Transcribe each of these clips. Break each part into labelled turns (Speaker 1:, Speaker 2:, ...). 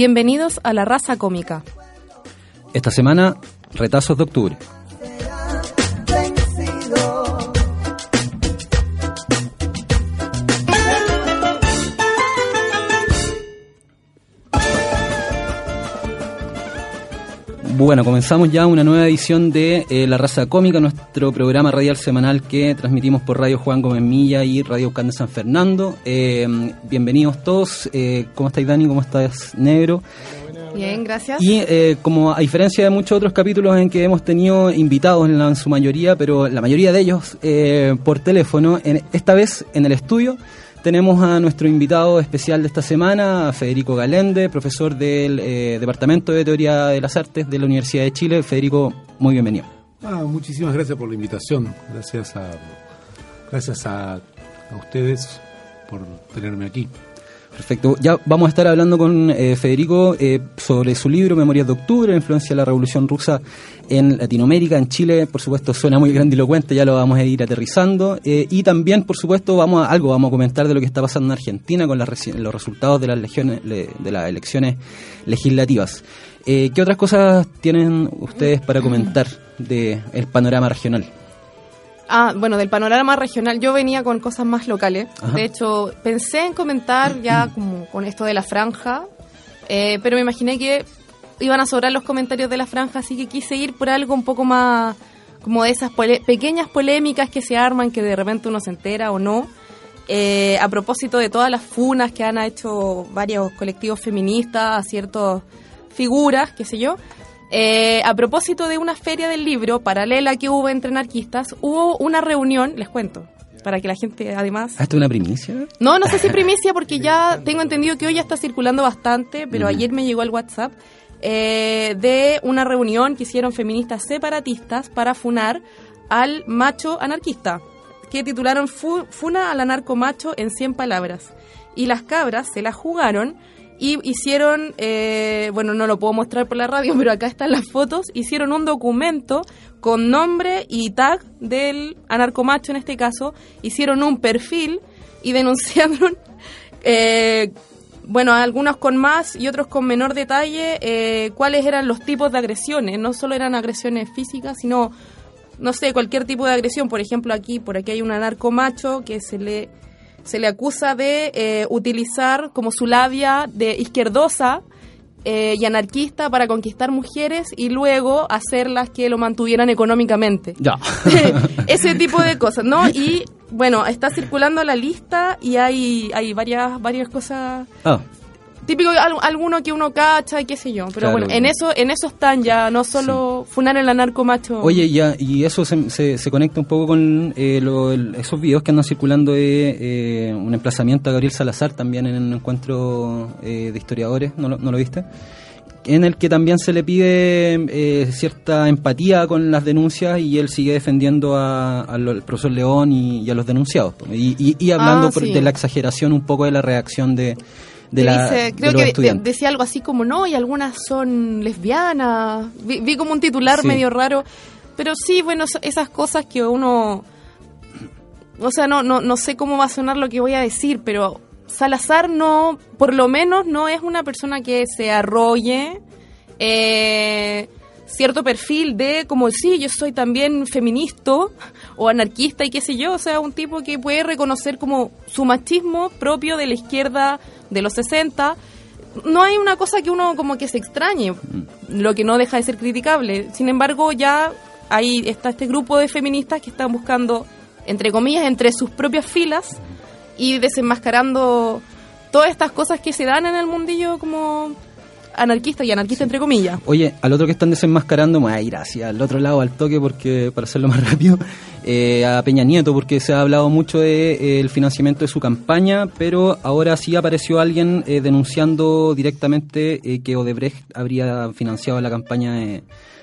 Speaker 1: Bienvenidos a La Raza Cómica.
Speaker 2: Esta semana, retazos de octubre. Bueno, comenzamos ya una nueva edición de eh, La Raza Cómica, nuestro programa radial semanal que transmitimos por Radio Juan Gómez Milla y Radio Can de San Fernando. Eh, bienvenidos todos. Eh, ¿Cómo estáis, Dani? ¿Cómo estás, Negro?
Speaker 1: Bien, gracias.
Speaker 2: Y eh, como a diferencia de muchos otros capítulos en que hemos tenido invitados en, la- en su mayoría, pero la mayoría de ellos eh, por teléfono, en, esta vez en el estudio tenemos a nuestro invitado especial de esta semana, Federico Galende, profesor del eh, Departamento de Teoría de las Artes de la Universidad de Chile. Federico, muy bienvenido.
Speaker 3: Ah, muchísimas gracias por la invitación. Gracias a, gracias a, a ustedes por tenerme aquí.
Speaker 2: Perfecto. Ya vamos a estar hablando con eh, Federico eh, sobre su libro Memorias de Octubre, influencia de la Revolución Rusa en Latinoamérica, en Chile. Por supuesto, suena muy grandilocuente, ya lo vamos a ir aterrizando. Eh, y también, por supuesto, vamos a, algo vamos a comentar de lo que está pasando en Argentina con las los resultados de las, legiones, le- de las elecciones legislativas. Eh, ¿Qué otras cosas tienen ustedes para comentar del panorama regional?
Speaker 1: Ah, bueno, del panorama regional yo venía con cosas más locales.
Speaker 2: Ajá.
Speaker 1: De hecho, pensé en comentar ya como con esto de la franja, eh, pero me imaginé que iban a sobrar los comentarios de la franja, así que quise ir por algo un poco más como de esas pole- pequeñas polémicas que se arman, que de repente uno se entera o no. Eh, a propósito de todas las funas que han hecho varios colectivos feministas a ciertas figuras, qué sé yo. Eh, a propósito de una feria del libro paralela que hubo entre anarquistas, hubo una reunión, les cuento, para que la gente además...
Speaker 2: ¿Ah, ¿Esto es una primicia?
Speaker 1: No, no sé si primicia porque ya tengo entendido que hoy ya está circulando bastante, pero ayer me llegó el WhatsApp eh, de una reunión que hicieron feministas separatistas para funar al macho anarquista, que titularon Fu- Funa al anarco macho en 100 palabras. Y las cabras se la jugaron y hicieron, eh, bueno, no lo puedo mostrar por la radio, pero acá están las fotos, hicieron un documento con nombre y tag del anarcomacho en este caso, hicieron un perfil y denunciaron, eh, bueno, algunos con más y otros con menor detalle, eh, cuáles eran los tipos de agresiones. No solo eran agresiones físicas, sino, no sé, cualquier tipo de agresión. Por ejemplo, aquí, por aquí hay un anarcomacho que se le, se le acusa de eh, utilizar como su labia de izquierdosa eh, y anarquista para conquistar mujeres y luego hacerlas que lo mantuvieran económicamente.
Speaker 2: Ya.
Speaker 1: Ese tipo de cosas, ¿no? Y bueno, está circulando la lista y hay, hay varias, varias cosas.
Speaker 2: Ah,
Speaker 1: Típico, al- alguno que uno cacha y qué sé yo. Pero
Speaker 2: Claro.
Speaker 1: bueno, en eso, en eso están ya, no solo funar el anarco macho.
Speaker 2: Oye, ya, y eso se, se, se conecta un poco con eh, lo- el- esos videos que andan circulando de eh, un emplazamiento a Gabriel Salazar también en un encuentro eh, de historiadores, ¿no lo, no lo viste? En el que también se le pide eh, cierta empatía con las denuncias y él sigue defendiendo a- a lo- al profesor León y, y a los denunciados. Y, y- y hablando
Speaker 1: Ah,
Speaker 2: por-
Speaker 1: sí.
Speaker 2: de la exageración un poco de la reacción de, de,
Speaker 1: Que
Speaker 2: la,
Speaker 1: dice-
Speaker 2: de
Speaker 1: creo
Speaker 2: los
Speaker 1: que de- decía algo así como no, y algunas son lesbianas. Vi, vi como un titular
Speaker 2: Sí.
Speaker 1: medio raro. Pero sí, bueno, es- esas cosas que uno. O sea, no, no, no sé cómo va a sonar lo que voy a decir, pero Salazar no, por lo menos no es una persona que se arrolle eh, cierto perfil de como sí, yo soy también feminista o anarquista y qué sé yo, o sea, un tipo que puede reconocer como su machismo propio de la izquierda de los 60. No hay una cosa que uno como que se extrañe, lo que no deja de ser criticable. Sin embargo, ya ahí está este grupo de feministas que están buscando, entre comillas, entre sus propias filas y desenmascarando todas estas cosas que se dan en el mundillo como anarquista y anarquista entre comillas.
Speaker 2: Oye, al otro que están desenmascarando, me voy a ir hacia el otro lado al toque porque para hacerlo más rápido, eh, a Peña Nieto, porque se ha hablado mucho del de, eh, financiamiento de su campaña, pero ahora sí apareció alguien eh, denunciando directamente eh, que Odebrecht habría financiado la campaña de,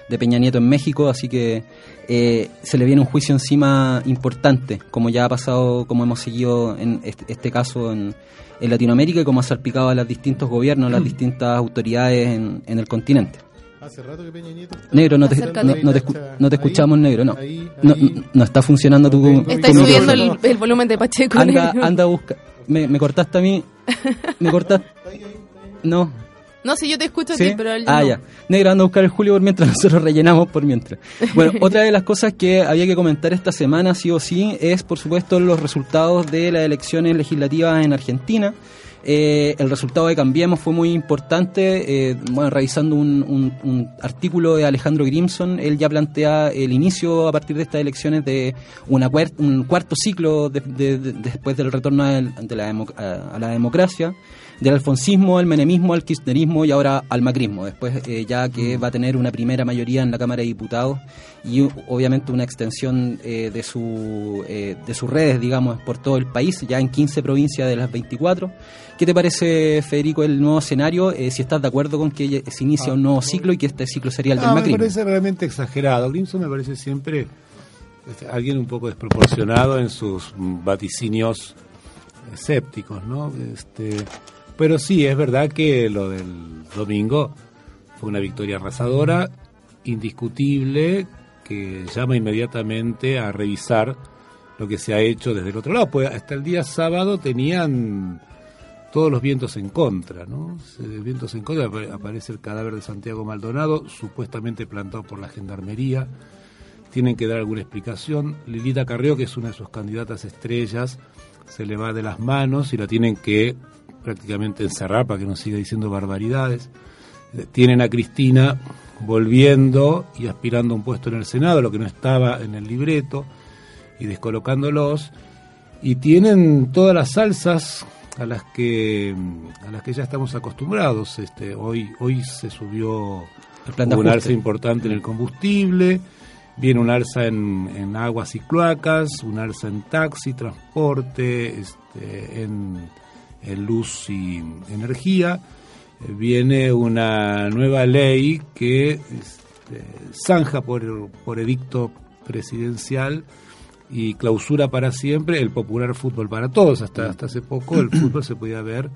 Speaker 2: de Peña Nieto en México, así que eh, se le viene un juicio encima importante, como ya ha pasado, como hemos seguido en este, este caso en, en, Latinoamérica y como ha salpicado a los distintos gobiernos, a las distintas autoridades en, en el continente.
Speaker 3: Hace rato que Peña Nieto está
Speaker 2: Negro, no te, no, no te, escu- no te escuchamos, negro, no.
Speaker 3: Ahí,
Speaker 2: No,
Speaker 3: ahí.
Speaker 2: no está funcionando tu...
Speaker 3: No,
Speaker 1: subiendo el, el volumen de Pacheco.
Speaker 2: Anda,
Speaker 1: negro.
Speaker 2: anda a buscar. Me, me cortaste a mí. Me cortaste. No.
Speaker 1: No, si yo te escucho a
Speaker 2: ¿Sí?
Speaker 1: ti, pero él
Speaker 2: ah,
Speaker 1: no.
Speaker 2: ya. Negro anda a buscar el Julio por mientras nosotros rellenamos por mientras. Bueno, otra de las cosas que había que comentar esta semana, sí o sí, es por supuesto los resultados de las elecciones legislativas en Argentina. Eh, el resultado de Cambiemos fue muy importante. eh, bueno, revisando un, un- un artículo de Alejandro Grimson, él ya plantea el inicio a partir de estas elecciones de una cuart- un cuarto ciclo de- de- de- después del retorno a, el- de la a la democracia del alfonsismo, al menemismo, al kirchnerismo y ahora al macrismo, después eh, ya que va a tener una primera mayoría en la Cámara de Diputados y obviamente una extensión eh, de, su, eh, de sus redes, digamos, por todo el país, ya en 15 provincias de las 24. ¿Qué te parece, Federico, el nuevo escenario? Eh, si estás de acuerdo con que se inicia un nuevo ciclo y que este ciclo sería el del
Speaker 3: Ah, me
Speaker 2: macrismo.
Speaker 3: parece realmente exagerado. Grimson me parece siempre este, alguien un poco desproporcionado en sus mm, vaticinios escépticos, ¿no? Este, pero sí, es verdad que lo del domingo fue una victoria arrasadora, indiscutible, que llama inmediatamente a revisar lo que se ha hecho desde el otro lado. Pues hasta el día sábado tenían todos los vientos en contra, ¿no? Vientos en contra, apare- aparece el cadáver de Santiago Maldonado, supuestamente plantado por la gendarmería. Tienen que dar alguna explicación. Lilita Carrió, que es una de sus candidatas estrellas, se le va de las manos y la tienen que prácticamente encerrar para que no siga diciendo barbaridades. Eh, Tienen a Cristina volviendo y aspirando a un puesto en el Senado, lo que no estaba en el libreto, y descolocándolos y tienen todas las salsas a las que a las que ya estamos acostumbrados este hoy hoy se subió un
Speaker 2: ajuste.
Speaker 3: alza importante en el combustible viene un alza en, en aguas y cloacas un alza en taxi transporte este, en luz y energía Eh, viene una nueva ley que este, zanja por, por edicto presidencial y clausura para siempre el popular fútbol para todos. Hasta, hasta hace poco el fútbol se podía ver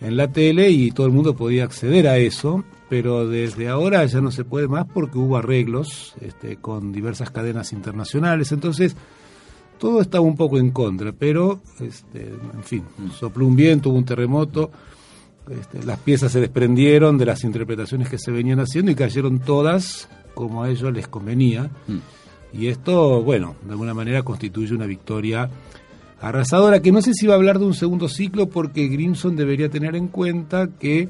Speaker 3: en la tele y todo el mundo podía acceder a eso, pero desde ahora ya no se puede más porque hubo arreglos este, con diversas cadenas internacionales. Entonces, todo estaba un poco en contra, pero, este, en fin, sopló un viento, hubo un terremoto, este, las piezas se desprendieron de las interpretaciones que se venían haciendo y cayeron todas como a ellos les convenía. Y esto, bueno, de alguna manera constituye una victoria arrasadora, que no sé si va a hablar de un segundo ciclo porque Grimson debería tener en cuenta que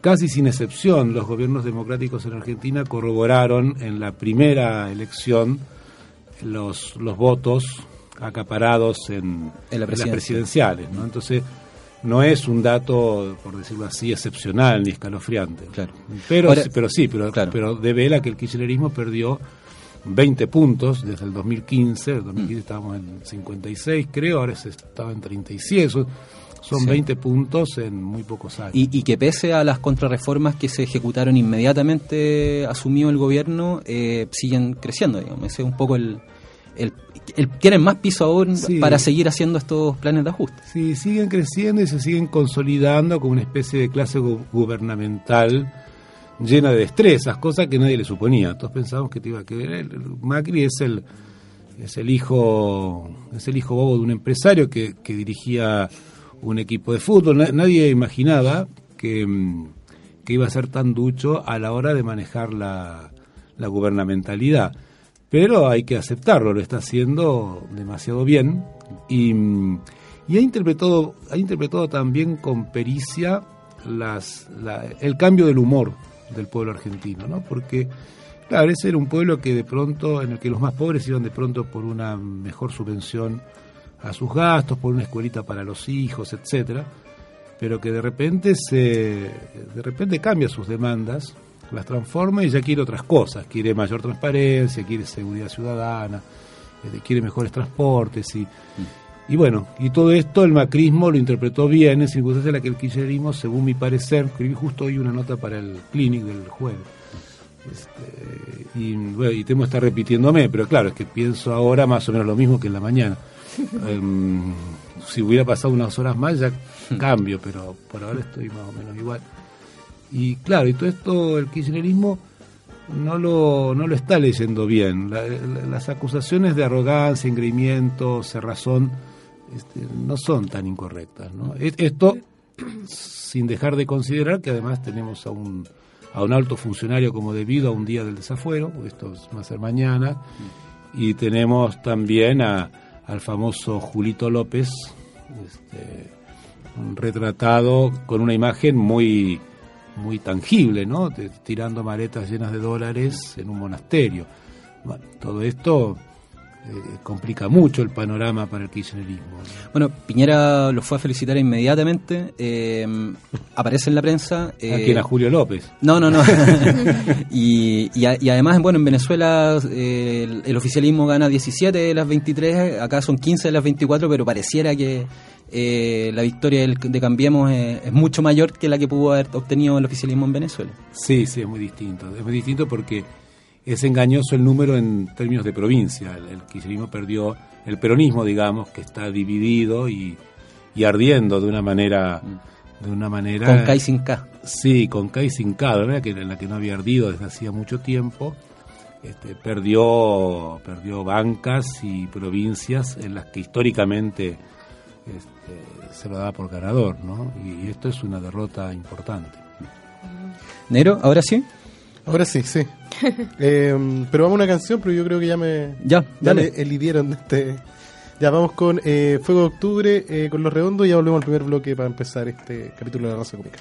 Speaker 3: casi sin excepción los gobiernos democráticos en Argentina corroboraron en la primera elección los, los votos acaparados en,
Speaker 2: En la
Speaker 3: las
Speaker 2: presidencia.
Speaker 3: presidenciales, ¿no? Entonces no es un dato, por decirlo así, excepcional ni escalofriante.
Speaker 2: Claro.
Speaker 3: Pero,
Speaker 2: Ahora-
Speaker 3: sí- pero sí, pero,
Speaker 2: Claro.
Speaker 3: pero devela que el kirchnerismo perdió 20 puntos desde el 2015. El 2015 estábamos en 56, creo, ahora se estaba en 37. Son, son
Speaker 2: Sí.
Speaker 3: 20 puntos en muy pocos años.
Speaker 2: Y, y que pese a las contrarreformas que se ejecutaron inmediatamente asumió el gobierno, eh, siguen creciendo, digamos. Ese es un poco el... el, el- quieren más piso aún
Speaker 3: Sí.
Speaker 2: para seguir haciendo estos planes de ajuste.
Speaker 3: Sí, siguen creciendo y se siguen consolidando como una especie de clase gu- gubernamental llena de destrezas, cosa que nadie le suponía. Todos pensábamos que te iba a el Macri es el es el hijo es el hijo bobo de un empresario que, que dirigía un equipo de fútbol. Na- nadie imaginaba que, mm, que iba a ser tan ducho a la hora de manejar la, la gubernamentalidad. Pero hay que aceptarlo, lo está haciendo demasiado bien y, mm, y ha interpretado ha interpretado también con pericia las, la- el cambio del humor del pueblo argentino, ¿no? Porque claro, ese era un pueblo que de pronto en el que los más pobres iban de pronto por una mejor subvención a sus gastos, por una escuelita para los hijos, etcétera. pero que de repente se de repente cambia sus demandas, las transforma y ya quiere otras cosas, quiere mayor transparencia, quiere seguridad ciudadana, eh, quiere mejores transportes y y bueno, y todo esto el macrismo lo interpretó bien en circunstancias en las que el kirchnerismo, según mi parecer, escribí justo hoy una nota para el clinic del jueves. Este, y bueno, y temo estar repitiéndome, pero claro, es que pienso ahora más o menos lo mismo que en la mañana. Em, si hubiera pasado unas horas más ya cambio, pero por ahora estoy más o menos igual. Y claro, y todo esto, el kirchnerismo no lo, no lo está leyendo bien. La- la- las acusaciones de arrogancia, engreimiento, cerrazón, este, no son tan incorrectas. Esto sin dejar de considerar que además tenemos a un, a un alto funcionario como debido a un día del desafuero, esto va a ser mañana, y tenemos también a, al famoso Julito López, este, retratado con una imagen muy muy tangible, ¿no? Tirando maletas llenas de dólares en un monasterio. Bueno, todo esto eh, complica mucho el panorama para el kirchnerismo. ¿no?
Speaker 2: Bueno, Piñera lo fue a felicitar inmediatamente, eh, aparece en la prensa.
Speaker 3: ¿A
Speaker 2: eh,
Speaker 3: quién? A Julio López.
Speaker 2: No, no, no. y, y, a- y además, bueno, en Venezuela eh, el, el oficialismo gana 17 de las 23, acá son 15 de las 24, pero pareciera que la victoria del- de Cambiemos es, es mucho mayor que la que pudo haber obtenido el oficialismo en Venezuela.
Speaker 3: Sí, sí, es muy distinto. Es muy distinto porque es engañoso el número en términos de provincia. El, el kirchnerismo perdió, el peronismo, digamos, que está dividido y, y ardiendo de una manera... De una manera
Speaker 2: Con K y sin K.
Speaker 3: Sí, con K y sin K, de manera que en la que no había ardido desde hacía mucho tiempo. Este, perdió, perdió bancas y provincias en las que históricamente este, se lo daba por ganador, ¿no? Y esto es una derrota importante.
Speaker 2: Nero, ahora sí.
Speaker 4: Ahora sí, sí. Eh, pero vamos a una canción, pero yo creo que ya me,
Speaker 2: Ya,
Speaker 4: ya
Speaker 2: dale.
Speaker 4: me elidieron de este. Ya vamos con eh, Fuego de Octubre, eh, con Los Redondos, y ya volvemos al primer bloque para empezar este capítulo de la raza cómica.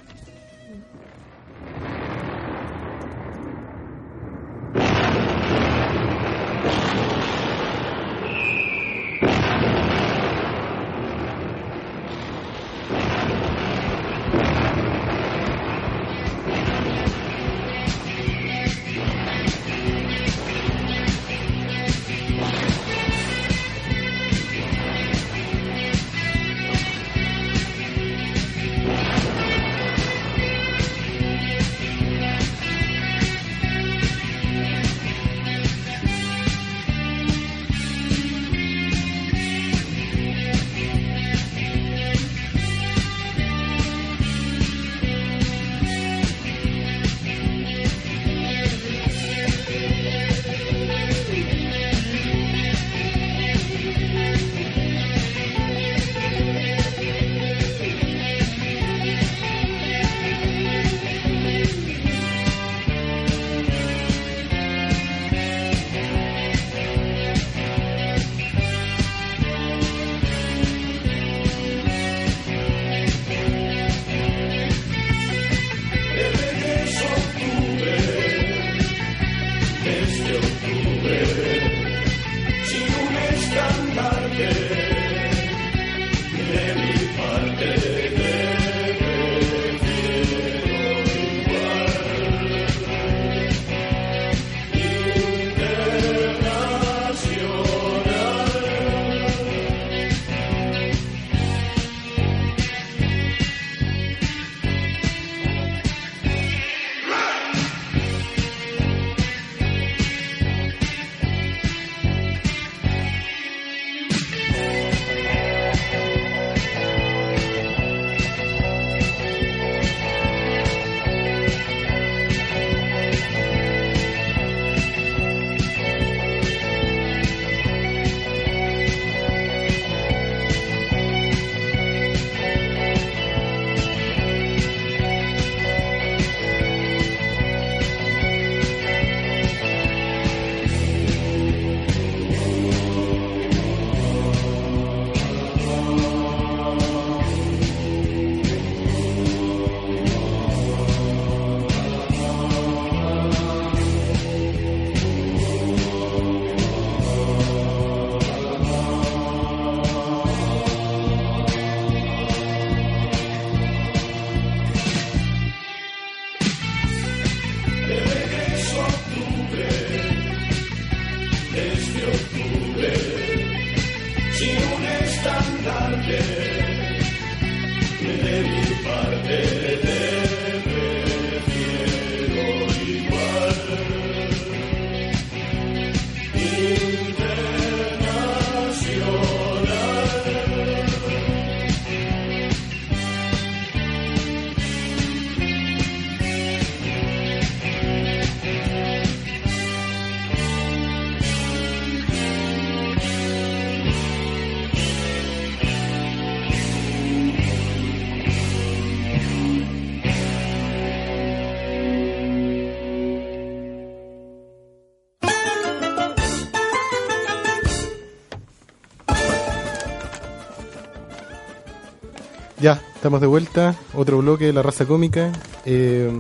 Speaker 4: Estamos de vuelta, otro bloque de la raza cómica. Eh,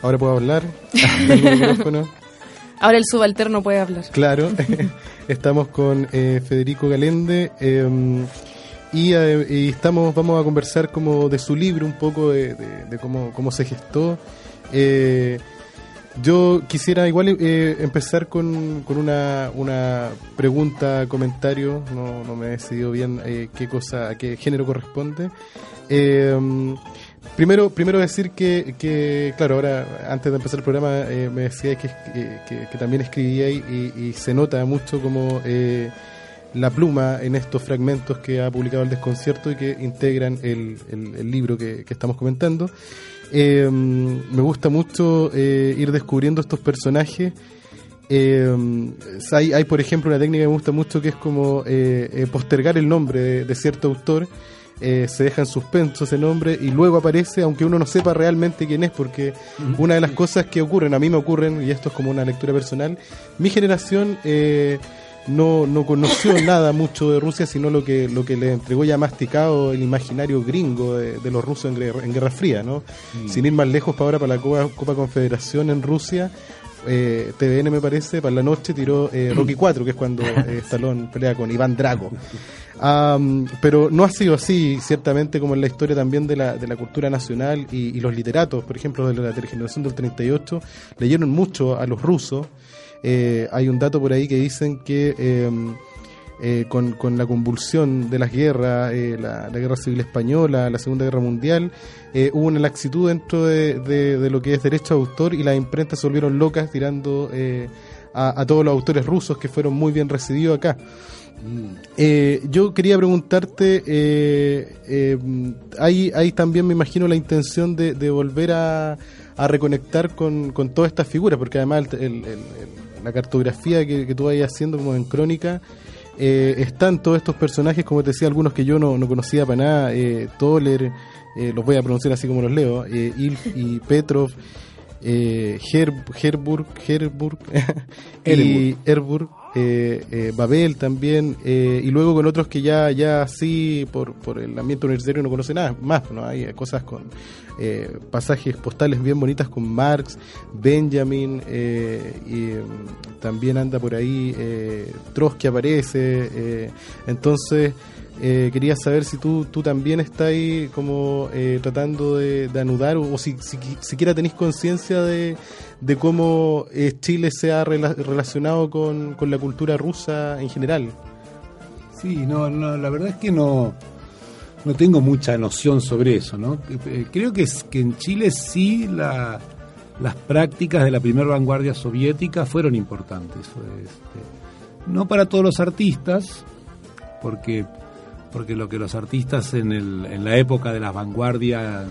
Speaker 4: ahora puedo hablar. El.
Speaker 1: Ahora el subalterno puede hablar.
Speaker 4: Claro, estamos con eh, Federico Galende eh, y, eh, y estamos, vamos a conversar como de su libro un poco de, de- de cómo, cómo se gestó. Eh, yo quisiera igual eh, empezar con, con una, una pregunta, comentario, no, no me he decidido bien eh, qué cosa, a qué género corresponde. Eh, primero, primero decir que, que, claro, ahora antes de empezar el programa eh, me decíais que, que, también escribíais y, se nota mucho como eh, la pluma en estos fragmentos que ha publicado el desconcierto y que integran el, el- libro que estamos comentando. Eh, me gusta mucho eh, ir descubriendo estos personajes. Eh, hay, hay, por ejemplo, una técnica que me gusta mucho que es como eh, eh, postergar el nombre de, de cierto autor. Eh, se deja en suspenso ese nombre y luego aparece, aunque uno no sepa realmente quién es, porque una de las cosas que ocurren, a mí me ocurren, y esto es como una lectura personal, mi generación eh, no, no conoció nada mucho de Rusia, sino lo que, lo que le entregó ya masticado el imaginario gringo de, de los rusos en, guerra- en Guerra Fría, ¿no? Sin ir más lejos para ahora, para la Copa, Copa Confederación en Rusia, eh, TVN me parece, para la noche tiró eh, Rocky 4, que es cuando eh, Stallone pelea con Iván Drago. Pero no ha sido así, ciertamente, como en la historia también de la, de la cultura nacional y, y los literatos, por ejemplo, de la telegeneración del 38, leyeron mucho a los rusos. Eh, hay un dato por ahí que dicen que eh, eh, con, con la convulsión de las guerras, eh, la, la guerra civil española, la Segunda Guerra Mundial, eh, hubo una laxitud dentro de, de- de lo que es derecho de autor y las imprentas se volvieron locas tirando eh, a, a todos los autores rusos que fueron muy bien recibidos acá. Eh, yo quería preguntarte, eh, eh, hay, hay también me imagino la intención de, de volver a, a reconectar con, con todas estas figuras, porque además el- el- el- el- la cartografía que, que tú vayas haciendo como en crónica, eh, están todos estos personajes, como te decía, algunos que yo no, no conocía para nada, eh, Toller, eh, los voy a pronunciar así como los leo, eh, Ilf y Petrov, eh, Her- Herburg, Herburg, y Erburg, Babel también, eh, y luego con otros que ya, ya así por, por el ambiente universitario no conoce nada más, ¿no? Hay cosas con eh, pasajes postales bien bonitas con Marx, Benjamin, eh, y mm, también anda por ahí eh, Trotsky aparece, eh, entonces eh, quería saber si tú, tú también estás ahí como eh, tratando de, de anudar o, si, si siquiera tenéis conciencia de, de cómo eh, Chile se ha rela- relacionado con, con la cultura rusa en general.
Speaker 3: Sí, no, no, la verdad es que no, no tengo mucha noción sobre eso, ¿no? Eh, Creo que, que en Chile sí la, las prácticas de la primera vanguardia soviética fueron importantes. Este, no para todos los artistas, porque, porque lo que los artistas en, el, en la época de la vanguardia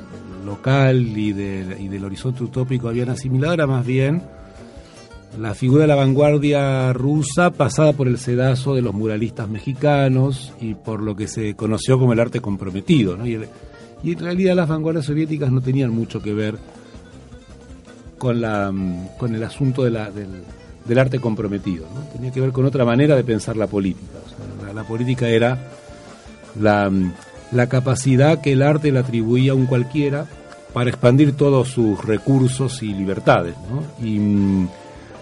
Speaker 3: local y, de- y del horizonte utópico habían asimilado era más bien la figura de la vanguardia rusa pasada por el sedazo de los muralistas mexicanos y por lo que se conoció como el arte comprometido. Y, en realidad las vanguardias soviéticas no tenían mucho que ver con, la, mm, con el asunto del, arte comprometido. Tenía que ver con otra manera de pensar la política. La política era la, la capacidad que el arte le atribuía a un cualquiera para expandir todos sus recursos y libertades. ¿no? Y, mm,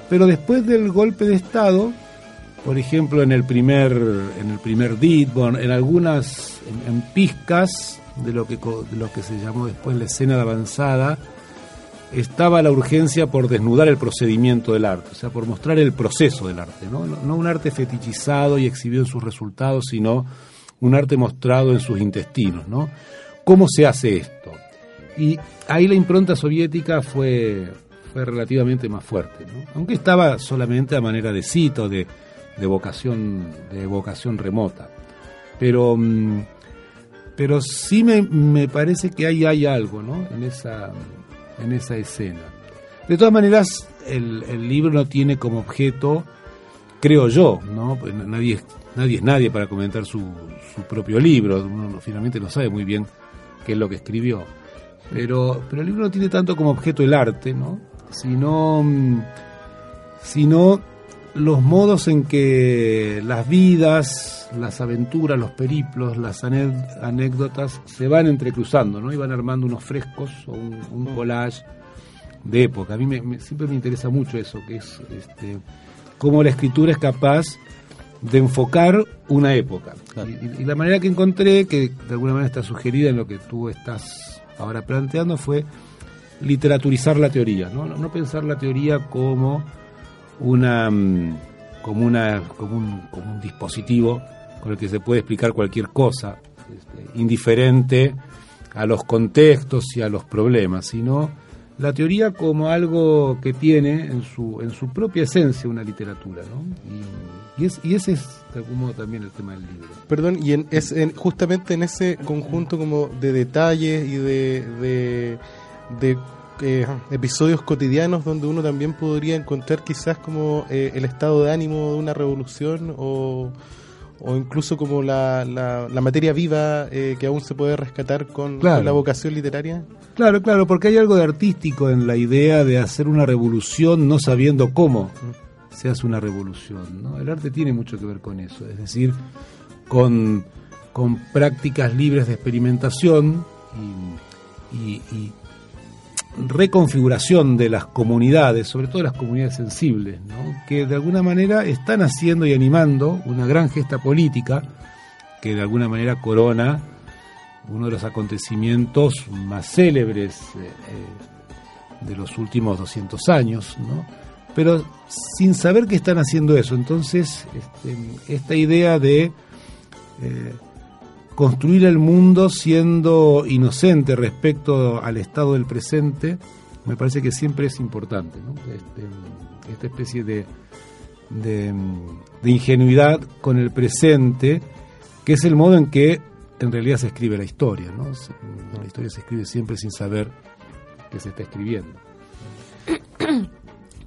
Speaker 3: pero después del golpe de Estado, por ejemplo, en el primer, en el primer DIT, bueno, en algunas, en, pizcas de lo, que, de lo que se llamó después la escena de avanzada, estaba la urgencia por desnudar el procedimiento del arte, o sea, por mostrar el proceso del arte. No, no un arte fetichizado y exhibido en sus resultados, sino un arte mostrado en sus intestinos, ¿no? ¿Cómo se hace esto? Y ahí la impronta soviética fue, fue relativamente más fuerte, ¿no? aunque estaba solamente a manera de cito, de, de vocación, de vocación remota. Pero, mm, pero sí me, me parece que ahí hay algo, ¿no? En esa, en esa escena. De todas maneras, el, el libro no tiene como objeto, creo yo, ¿no? Pues nadie, nadie es nadie para comentar su, su propio libro. Uno no- finalmente no sabe muy bien qué es lo que escribió. Pero, pero el libro no tiene tanto como objeto el arte, ¿no? Sino, mm, sino los modos en que las vidas, las aventuras, los periplos, las anécdotas se van entrecruzando, ¿no? Y van armando unos frescos o un, un collage de época. A mí me- me- siempre me interesa mucho eso, que es este, cómo la escritura es capaz de enfocar una época. Y, y la manera que encontré, que de alguna manera está sugerida en lo que tú estás ahora planteando, fue literaturizar la teoría, ¿no? No, no pensar la teoría como una mm, como una como un, como un dispositivo con el que se puede explicar cualquier cosa, este, indiferente a los contextos y a los problemas, sino la teoría como algo que tiene en su en su propia esencia una literatura, ¿no? Y, y es, y ese es de algún modo también el tema del libro.
Speaker 4: Perdón, y en, es en- justamente en ese conjunto como de detalles y de, de, de, eh, episodios cotidianos donde uno también podría encontrar quizás como eh, el estado de ánimo de una revolución o, o incluso como la, la, la materia viva eh, que aún se puede rescatar con,
Speaker 3: Claro.
Speaker 4: con la vocación literaria.
Speaker 3: Claro, claro, porque hay algo de artístico en la idea de hacer una revolución no sabiendo cómo se hace una revolución. ¿no? El arte tiene mucho que ver con eso, es decir, con, con prácticas libres de experimentación y, reconfiguración de las comunidades, sobre todo las comunidades sensibles, ¿no? que de alguna manera están haciendo y animando una gran gesta política que de alguna manera corona uno de los acontecimientos más célebres eh, eh, de los últimos 200 años, ¿no? Pero sin saber que están haciendo eso. Entonces, este, esta idea de eh, construir el mundo siendo inocente respecto al estado del presente, me parece que siempre es importante. ¿no? Este, esta especie de, de, ingenuidad con el presente, que es el modo en que en realidad se escribe la historia. La historia se escribe siempre sin saber que se está escribiendo.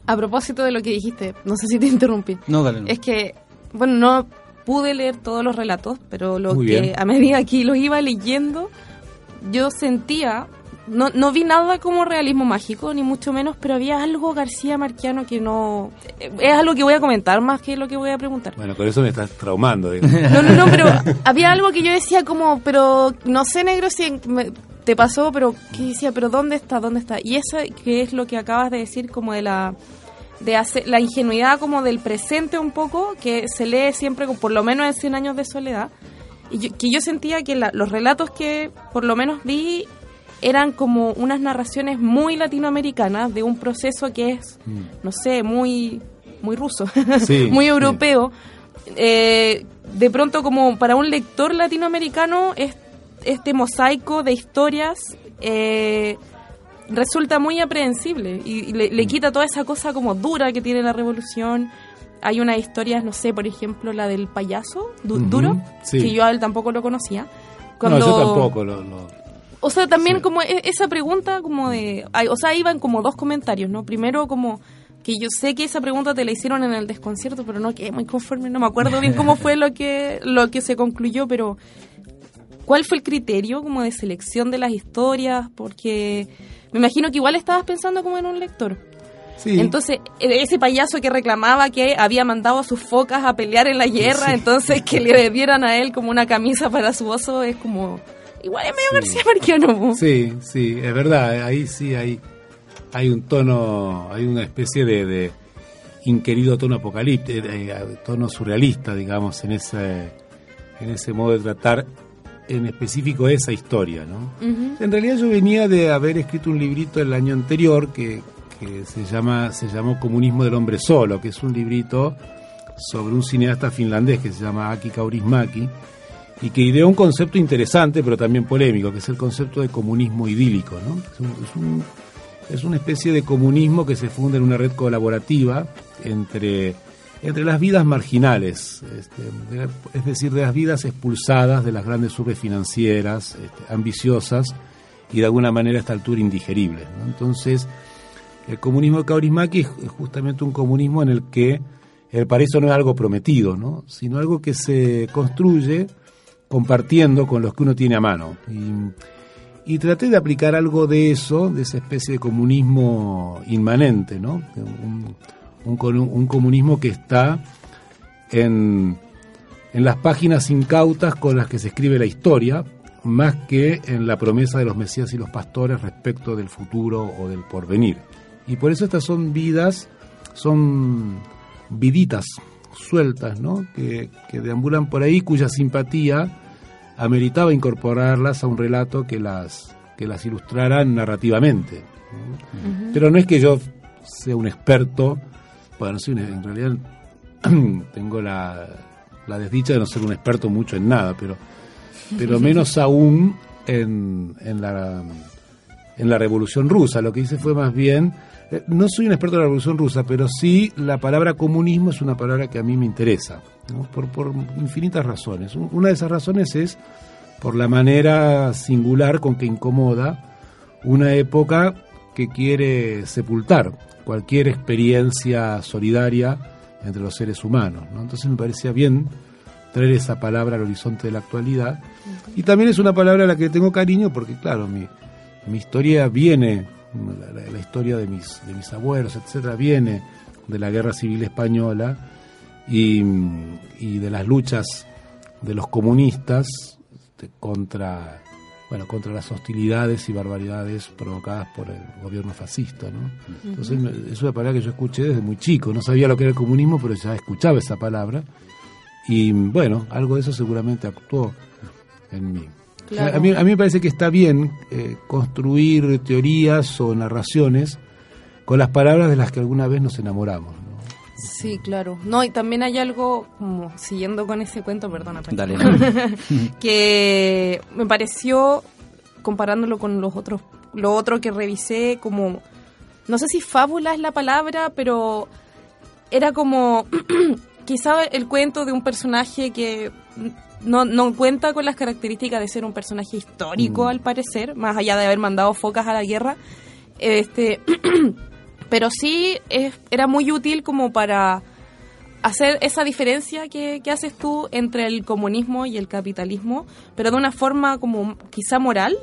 Speaker 1: A propósito de lo que dijiste, no sé si te interrumpí.
Speaker 2: No, dale. no.
Speaker 1: Es que, bueno, no pude leer todos los relatos, pero lo
Speaker 3: Muy
Speaker 1: que
Speaker 3: bien.
Speaker 1: a medida que los iba leyendo, yo sentía, no, no vi nada como realismo mágico, ni mucho menos, pero había algo García Marquiano que no... Es algo que voy a comentar más que lo que voy a preguntar.
Speaker 3: Bueno, con eso me estás traumando. digamos.
Speaker 1: No, no, no, pero había algo que yo decía como, pero no sé, negro, si en- me- te pasó, pero que decía, pero ¿dónde está? ¿Dónde está? Y eso que es lo que acabas de decir, como de la de hacer la ingenuidad como del presente un poco, que se lee siempre, por lo menos en 100 años de soledad, y yo- que yo sentía que la- los relatos que por lo menos vi eran como unas narraciones muy latinoamericanas de un proceso que es, no sé, muy, muy ruso,
Speaker 3: Sí,
Speaker 1: muy
Speaker 3: sí.
Speaker 1: europeo. Eh, de pronto como para un lector latinoamericano es- este mosaico de historias eh, resulta muy aprehensible y, y le, le quita toda esa cosa como dura que tiene la revolución. Hay unas historias, no sé, por ejemplo, la del payaso du- duro,
Speaker 3: sí.
Speaker 1: que yo a él tampoco lo conocía.
Speaker 3: No,
Speaker 1: Cuando,
Speaker 3: yo tampoco lo... lo-
Speaker 1: o sea, también
Speaker 3: Sí.
Speaker 1: como e- esa pregunta como de... O sea, iban como dos comentarios, ¿no? Primero como que yo sé que esa pregunta te la hicieron en el desconcierto, pero no quedé muy conforme, no me acuerdo bien cómo fue lo que, lo que se concluyó, pero ¿cuál fue el criterio como de selección de las historias? Porque me imagino que igual estabas pensando como en un lector.
Speaker 3: Sí.
Speaker 1: Entonces, e- ese payaso que reclamaba que había mandado a sus focas a pelear en la guerra, entonces que le dieran a él como una camisa para su oso, es como... Igual es medio García Marquiano.
Speaker 3: Sí, sí, es verdad, ahí sí hay, hay un tono, hay una especie de, de inquerido tono apocalíptico, eh, tono surrealista, digamos, en ese, en ese modo de tratar en específico esa historia, ¿no?
Speaker 1: Ujú.
Speaker 3: En realidad yo venía de haber escrito un librito el año anterior que, que se llama se llamó Comunismo del hombre solo, que es un librito sobre un cineasta finlandés que se llama Aki Kaurismäki y que ideó un concepto interesante pero también polémico, que es el concepto de comunismo idílico, ¿no? Es, un- es un- es una especie de comunismo que se funda en una red colaborativa entre entre las vidas marginales, este, es decir, de las vidas expulsadas de las grandes urbes financieras, este, ambiciosas y de alguna manera a esta altura indigeribles. Entonces, el comunismo de Kaurismäki es justamente un comunismo en el que el paraíso no es algo prometido, ¿no? sino algo que se construye compartiendo con los que uno tiene a mano. Y, traté de aplicar algo de eso, de esa especie de comunismo inmanente, ¿no? Un, un comunismo que está en, en las páginas incautas con las que se escribe la historia, más que en la promesa de los mesías y los pastores respecto del futuro o del porvenir. Y por eso estas son vidas, son viditas sueltas, ¿no? Que, que deambulan por ahí, cuya simpatía ameritaba incorporarlas a un relato que las, que las ilustrara narrativamente. Pero no es que yo sea un experto, bueno, un- en realidad tengo la, la desdicha de no ser un experto mucho en nada, pero, pero menos aún en, en, la, en la Revolución Rusa. Lo que hice fue más bien, eh, no soy un experto en la Revolución Rusa, pero sí la palabra comunismo es una palabra que a mí me interesa, ¿no? por, por infinitas razones. Un- Una de esas razones es por la manera singular con que incomoda una época que quiere sepultar cualquier experiencia solidaria entre los seres humanos. ¿no? Entonces me parecía bien traer esa palabra al horizonte de la actualidad. Y también es una palabra a la que tengo cariño porque, claro, mi, mi historia viene, la, la- la historia de mis, de mis abuelos, etcétera, viene de la Guerra Civil Española y, y de las luchas de los comunistas este, contra bueno contra las hostilidades y barbaridades provocadas por el gobierno fascista ¿no? entonces es una palabra que yo escuché desde muy chico no sabía lo que era el comunismo pero ya escuchaba esa palabra y bueno algo de eso seguramente actuó en mí
Speaker 1: Claro.
Speaker 3: a, mí, a mí me parece que está bien eh, construir teorías o narraciones con las palabras de las que alguna vez nos enamoramos.
Speaker 1: Sí, claro. No, y también hay algo, como siguiendo con ese cuento, perdona,
Speaker 2: Dale.
Speaker 1: que me pareció, comparándolo con los otros, lo otro que revisé, como, no sé si fábula es la palabra, pero era como, quizá el cuento de un personaje que no, no cuenta con las características de ser un personaje histórico,
Speaker 3: Mm.
Speaker 1: al parecer, más allá de haber mandado focas a la guerra. Este, pero sí es- era muy útil como para hacer esa diferencia que, que haces tú entre el comunismo y el capitalismo, pero de una forma como quizá moral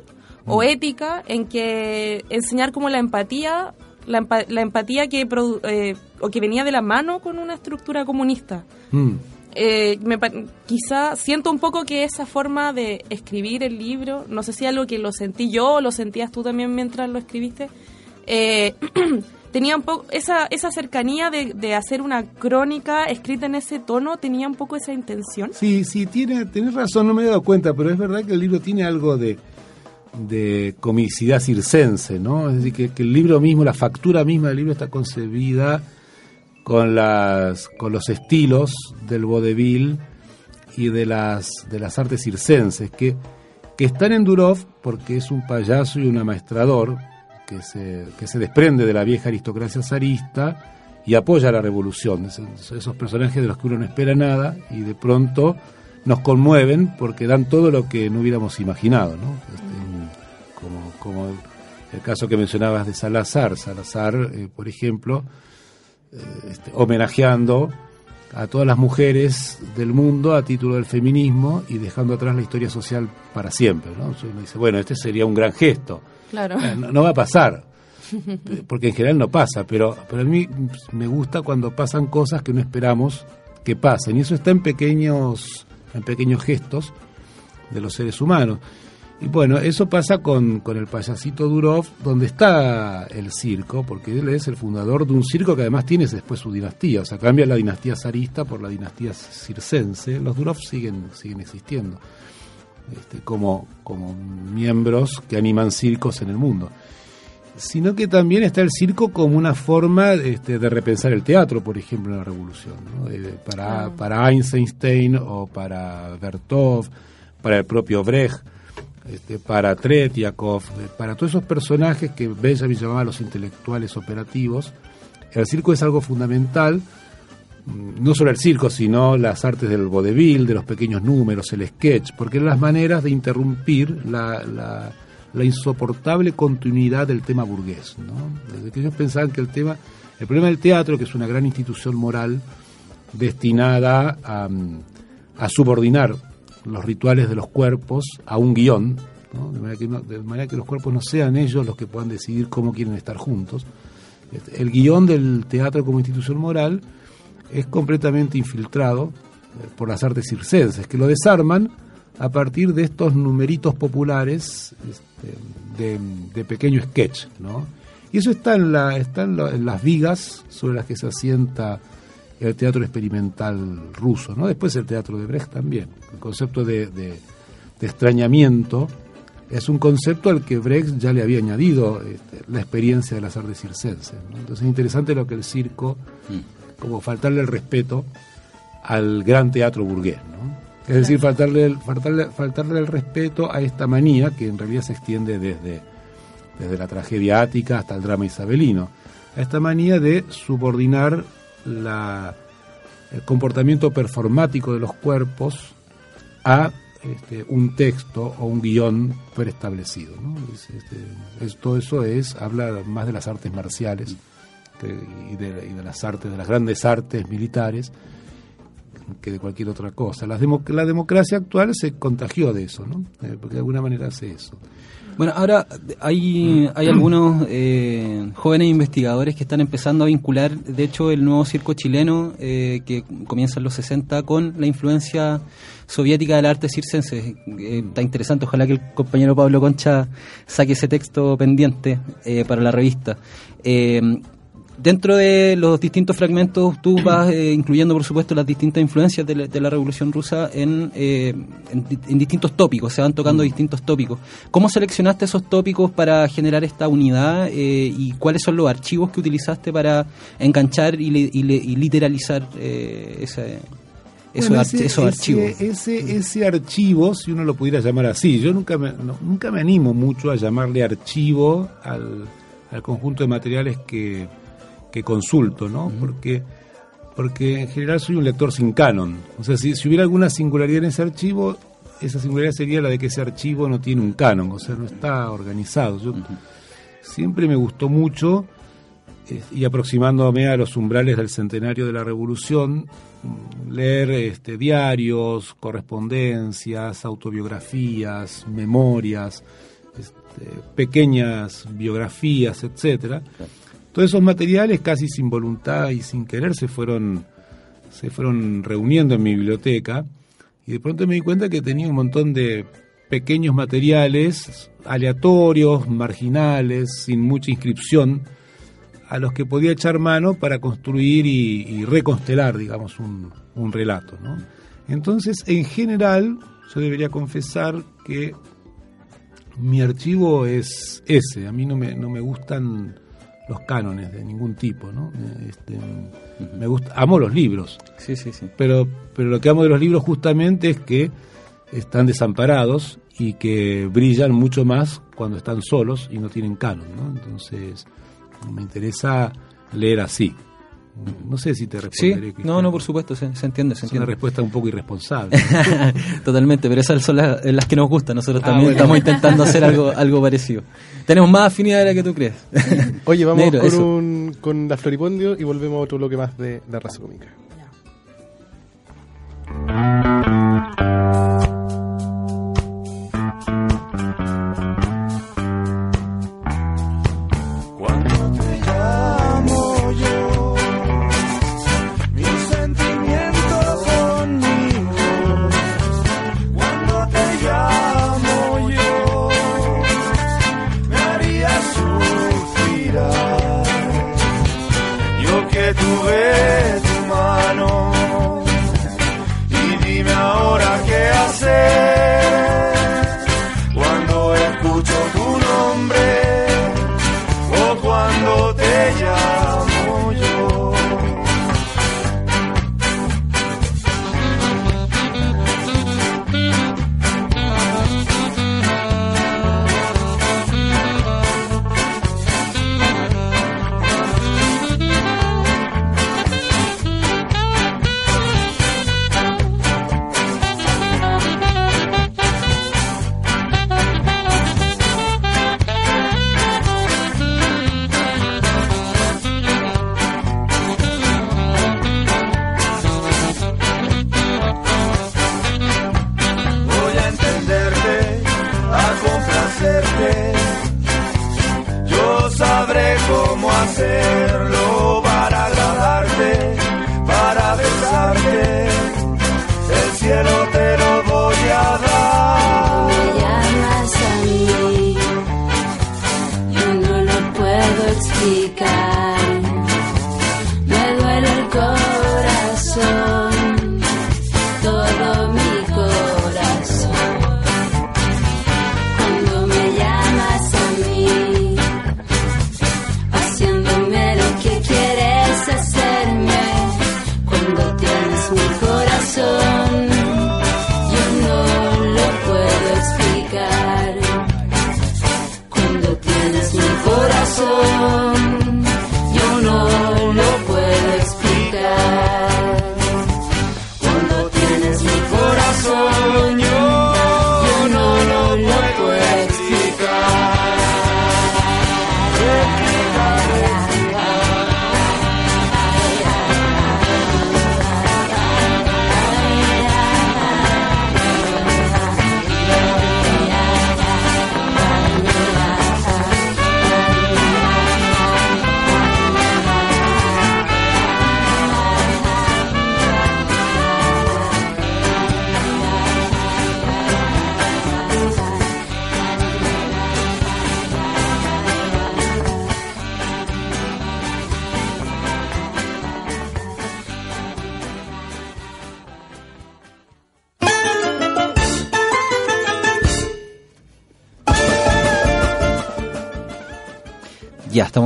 Speaker 1: o ética, en que enseñar como la empatía, la, empa- la empatía que produ- eh, o que venía de la mano con una estructura comunista.
Speaker 3: Mm.
Speaker 1: Eh, me quizá siento un poco que esa forma de escribir el libro, no sé si algo que lo sentí yo o lo sentías tú también mientras lo escribiste, eh, tenía un poco esa, esa cercanía de, de hacer una crónica escrita en ese tono, tenía un poco esa intención.
Speaker 3: Sí, sí, tiene, tenés razón, no me he dado cuenta, pero es verdad que el libro tiene algo de, de comicidad circense, ¿no? Es decir, que, que el libro mismo, la factura misma del libro está concebida con, las, con los estilos del vodevil y de las, de las artes circenses, que, que están en Durov porque es un payaso y un amaestrador que se, que se desprende de la vieja aristocracia zarista y apoya la revolución. Es- esos personajes de los que uno no espera nada y de pronto nos conmueven porque dan todo lo que no hubiéramos imaginado, ¿no? Este, como, como el, el caso que mencionabas de Salazar. Salazar, eh, por ejemplo, eh, este, homenajeando a todas las mujeres del mundo a título del feminismo y dejando atrás la historia social para siempre, ¿no? Uno dice, bueno, este sería un gran gesto. Eh, No, no va a pasar, porque en general no pasa, pero, pero a mí me gusta cuando pasan cosas que no esperamos que pasen, y eso está en pequeños, en pequeños gestos de los seres humanos. Y bueno, eso pasa con, con el payasito Durov, donde está el circo, porque él es el fundador de un circo que además tiene después su dinastía, o sea, cambia la dinastía zarista por la dinastía circense. Los Durov siguen, siguen existiendo este, como, como miembros que animan circos en el mundo. Sino que también está el circo como una forma este, de repensar el teatro, por ejemplo, en la Revolución. ¿no? Eh, para, para Einstein o para Bertov, para el propio Brecht, este, para Tretiakov, eh, para todos esos personajes que Benjamin llamaba los intelectuales operativos, el circo es algo fundamental, no solo el circo, sino las artes del vodevil, de los pequeños números, el sketch, porque eran las maneras de interrumpir la, insoportable continuidad del tema burgués. ¿no? Desde que ellos pensaban que el tema, el problema del teatro, que es una gran institución moral destinada a, mm, a subordinar los rituales de los cuerpos a un guion, ¿no? de, manera que no- de manera que los cuerpos no sean ellos los que puedan decidir cómo quieren estar juntos, Este, El guion del teatro como institución moral es completamente infiltrado eh, por las artes circenses, que lo desarman a partir de estos numeritos populares este, de, pequeño sketch, ¿no? Y eso está en, la, está en, la- en las vigas sobre las que se asienta el teatro experimental ruso, ¿no? Después el teatro de Brecht también. El concepto de, de- extrañamiento es un concepto al que Brecht ya le había añadido este, la experiencia de las artes circenses. Entonces es interesante lo que el circo, como faltarle el respeto al gran teatro burgués, ¿no? Es decir, faltarle el, faltarle, faltarle el respeto a esta manía que en realidad se extiende desde, desde la tragedia ática hasta el drama isabelino, a esta manía de subordinar la, el comportamiento performático de los cuerpos a este, un texto o un guion preestablecido. ¿no? Es- este, es- todo eso es habla más de las artes marciales y, de, y de las artes, de las grandes artes militares que de cualquier otra cosa. La, demo- la democracia actual se contagió de eso, ¿no? Eh, porque de alguna manera hace eso.
Speaker 2: Bueno, ahora hay, hay algunos eh, jóvenes investigadores que están empezando a vincular, de hecho, el nuevo circo chileno eh, que comienza en los 60 con la influencia soviética del arte circense. Eh, está interesante, ojalá que el compañero Pablo Concha saque ese texto pendiente para la revista. Dentro de los distintos fragmentos, tú vas eh, incluyendo, por supuesto, las distintas influencias de la, de la Revolución Rusa en, eh, en, di- en distintos tópicos, se van tocando distintos tópicos. ¿Cómo seleccionaste esos tópicos para generar esta unidad eh, y cuáles son los archivos que utilizaste para enganchar y, li- y li- y literalizar eh, ese- esos,
Speaker 3: Bueno,
Speaker 2: arch- esos archivos?
Speaker 3: Ese, ese archivo, si uno lo pudiera llamar así, yo nunca me, no- nunca me animo mucho a llamarle archivo al, al conjunto de materiales que, que consulto, ¿no? Porque porque en general soy un lector sin canon. O sea, si, si hubiera alguna singularidad en ese archivo, esa singularidad sería la de que ese archivo no tiene un canon, o sea, no está organizado. Yo siempre me gustó mucho eh, y aproximándome a los umbrales del centenario de la Revolución, leer este, diarios, correspondencias, autobiografías, memorias, este, pequeñas biografías, etcétera. Todos esos materiales, casi sin voluntad y sin querer, se fueron, se fueron reuniendo en mi biblioteca y de pronto me di cuenta que tenía un montón de pequeños materiales aleatorios, marginales, sin mucha inscripción, a los que podía echar mano para construir y, reconstelar, digamos, un, un relato. ¿no? Entonces, en general, yo debería confesar que mi archivo es ese. A mí no me, no me gustan los cánones de ningún tipo, ¿no? Eh, Este, me gusta, amo los libros,
Speaker 2: Sí, sí, sí.
Speaker 3: pero, pero lo que amo de los libros justamente es que están desamparados y que brillan mucho más cuando están solos y no tienen canon, ¿no? Entonces, me interesa leer así. No sé si te
Speaker 2: Sí,
Speaker 3: responderé.
Speaker 2: no,
Speaker 3: Cristian.
Speaker 2: no, por supuesto, se, se entiende, se
Speaker 3: Es una respuesta un poco irresponsable.
Speaker 2: Totalmente, pero esas son las, las que nos gustan. Nosotros
Speaker 3: Ah,
Speaker 2: también
Speaker 3: bueno.
Speaker 2: estamos intentando hacer algo, algo parecido. Tenemos más afinidad de la que tú crees.
Speaker 4: Oye, vamos
Speaker 2: Negro,
Speaker 4: con, un, con la Floripondio y volvemos a otro bloque más de la raza cómica.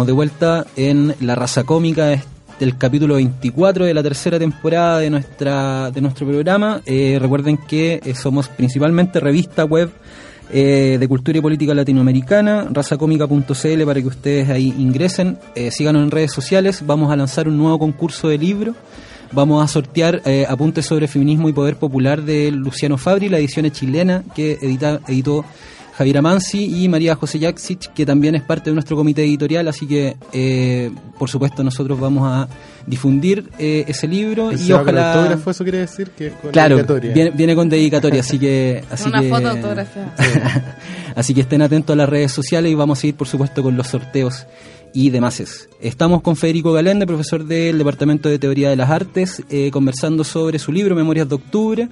Speaker 2: De vuelta en La Raza Cómica, es el capítulo 24 de la tercera temporada de nuestra de nuestro programa. Eh, recuerden que eh, somos principalmente revista web eh, de cultura y política latinoamericana, razacómica.cl para que ustedes ahí ingresen, eh, síganos en redes sociales, vamos a lanzar un nuevo concurso de libro. Vamos a sortear apuntes sobre feminismo y poder popular de Luciano Fabri, la edición chilena que edita, editó Javier Amansi y María José Jaksic, que también es parte de nuestro comité editorial, así que eh, por supuesto nosotros vamos a difundir eh, ese libro
Speaker 4: ¿Ese
Speaker 2: y ojalá...
Speaker 4: autógrafo, eso quiere decir que es con
Speaker 2: Claro,
Speaker 4: dedicatoria.
Speaker 2: viene, viene con dedicatoria, así que... Así
Speaker 1: Una
Speaker 2: que,
Speaker 1: foto autografiada.
Speaker 2: así que estén atentos a las redes sociales y vamos a seguir, por supuesto, con los sorteos y demás. Estamos con Federico Galende, profesor del Departamento de Teoría de las Artes, eh, conversando sobre su libro Memorias de Octubre.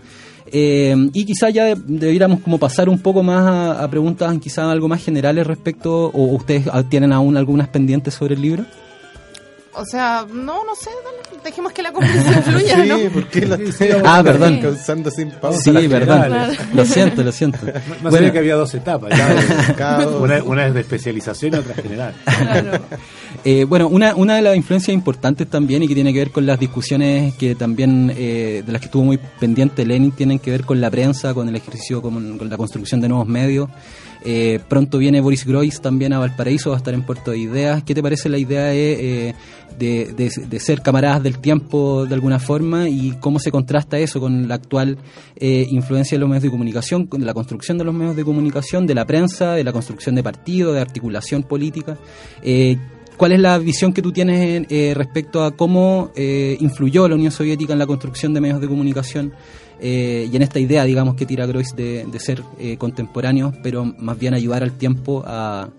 Speaker 2: Eh, y quizá ya de- debiéramos como pasar un poco más a, a preguntas quizá algo más generales respecto, o ustedes ah, tienen aún algunas pendientes sobre el libro.
Speaker 1: O sea, no, no sé, dale, dejemos que la conversación fluya,
Speaker 4: Sí,
Speaker 1: ¿no?
Speaker 4: ¿por qué la
Speaker 2: Ah, perdón.
Speaker 4: causando sin pausa?
Speaker 2: Sí, perdón.
Speaker 4: generales?
Speaker 2: Lo siento, lo siento.
Speaker 3: No
Speaker 2: Bueno,
Speaker 3: sabía que había dos etapas. una, una es de especialización y otra general.
Speaker 2: Eh, bueno, una, una de las influencias importantes también y que tiene que ver con las discusiones que también eh, de las que estuvo muy pendiente Lenin tienen que ver con la prensa, con el ejercicio, con, con la construcción de nuevos medios. Eh, pronto viene Boris Groys también a Valparaíso, va a estar en Puerto de Ideas. ¿Qué te parece la idea de, eh, de, de- de ser camaradas del tiempo de alguna forma y cómo se contrasta eso con la actual eh, influencia de los medios de comunicación, con la construcción de los medios de comunicación, de la prensa, de la construcción de partidos, de articulación política? ¿Cuál es la visión que tú tienes en, eh, respecto a cómo eh, influyó la Unión Soviética en la construcción de medios de comunicación eh, y en esta idea, digamos, que tira Groys de, ser eh, contemporáneos, pero más bien ayudar al tiempo a,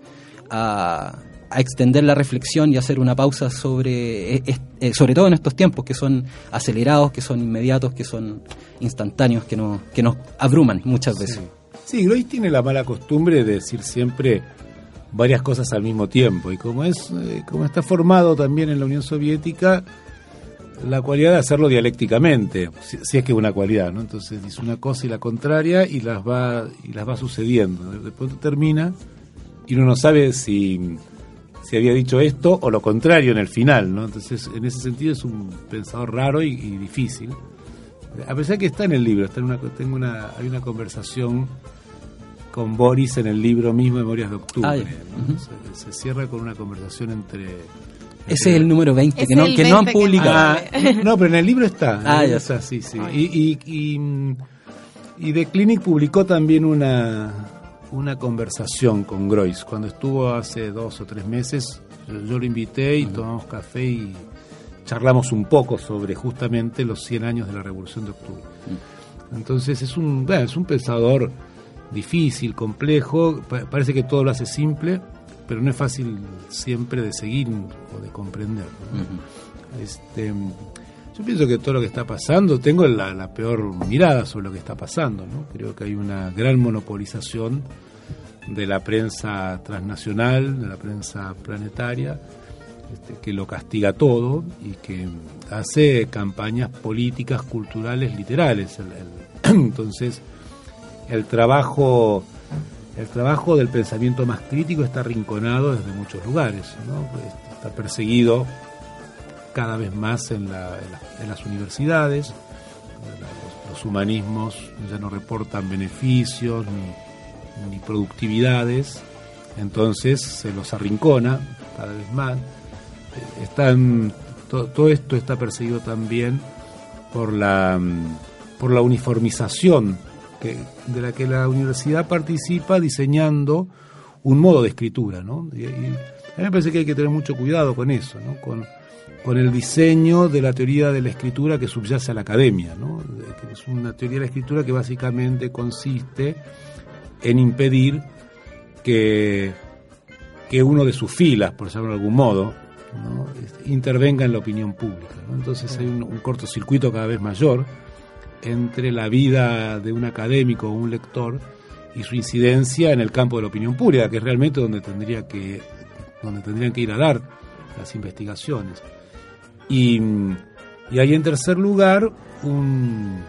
Speaker 2: extender la reflexión y hacer una pausa sobre, es- eh, sobre todo en estos tiempos que son acelerados, que son inmediatos, que son instantáneos, que, no, que nos abruman muchas veces.
Speaker 3: Sí, Groys tiene la mala costumbre de decir siempre varias cosas al mismo tiempo. Y como es, eh, como está formado también en la Unión Soviética, la cualidad de hacerlo dialécticamente, si, es que es una cualidad, ¿no? Entonces dice una cosa y la contraria y las va, y las va sucediendo. De pronto termina y uno no sabe si, si había dicho esto o lo contrario en el final, ¿no? Entonces, en ese sentido es un pensador raro y, y difícil. A pesar que está en el libro, está en una, tengo una, hay una conversación con Boris en el libro mismo Memorias de Octubre.
Speaker 2: Ah.
Speaker 3: ¿no? Se, se cierra con una conversación entre...
Speaker 2: Ese es el número 20
Speaker 1: Ese
Speaker 2: que no, que no han
Speaker 1: 20 que
Speaker 2: publicado.
Speaker 3: Ah, no, pero en el libro está.
Speaker 2: Ah, ya.
Speaker 3: está, sí, sí. Y, y, y, y The Clinic publicó también una, una conversación con Groys. Cuando estuvo hace dos o tres meses, yo, yo lo invité y tomamos café y charlamos un poco sobre justamente los 100 años de la Revolución de Octubre. Entonces es un, bueno, es un pensador difícil, complejo, pa- parece que todo lo hace simple, pero no es fácil siempre de seguir o de comprender. ¿no? Este, yo pienso que todo lo que está pasando, tengo la, la peor mirada sobre lo que está pasando, ¿no? Creo que hay una gran monopolización de la prensa transnacional, de la prensa planetaria, este, que lo castiga todo y que hace campañas políticas, culturales, literales. El- el- entonces, el trabajo, el trabajo del pensamiento más crítico está arrinconado desde muchos lugares, ¿no? Pues, está perseguido cada vez más en, la- en la- en las universidades. Los, humanismos ya no reportan beneficios ni, ni productividades, entonces se los arrincona cada vez más. Están, to- todo esto está perseguido también por la, mm, por la uniformización que, de la que la universidad participa diseñando un modo de escritura. ¿no? Y, a mí me parece que hay que tener mucho cuidado con eso, ¿no? con, con el diseño de la teoría de la escritura que subyace a la academia. ¿no? Es una teoría de la escritura que básicamente consiste en impedir que, que uno de sus filas, por llamarlo de algún modo, ¿no? Intervenga en la opinión pública. Entonces hay un, un cortocircuito cada vez mayor entre la vida de un académico o un lector y su incidencia en el campo de la opinión pública, que es realmente donde tendría que donde tendrían que ir a dar las investigaciones. Y, y hay en tercer lugar un,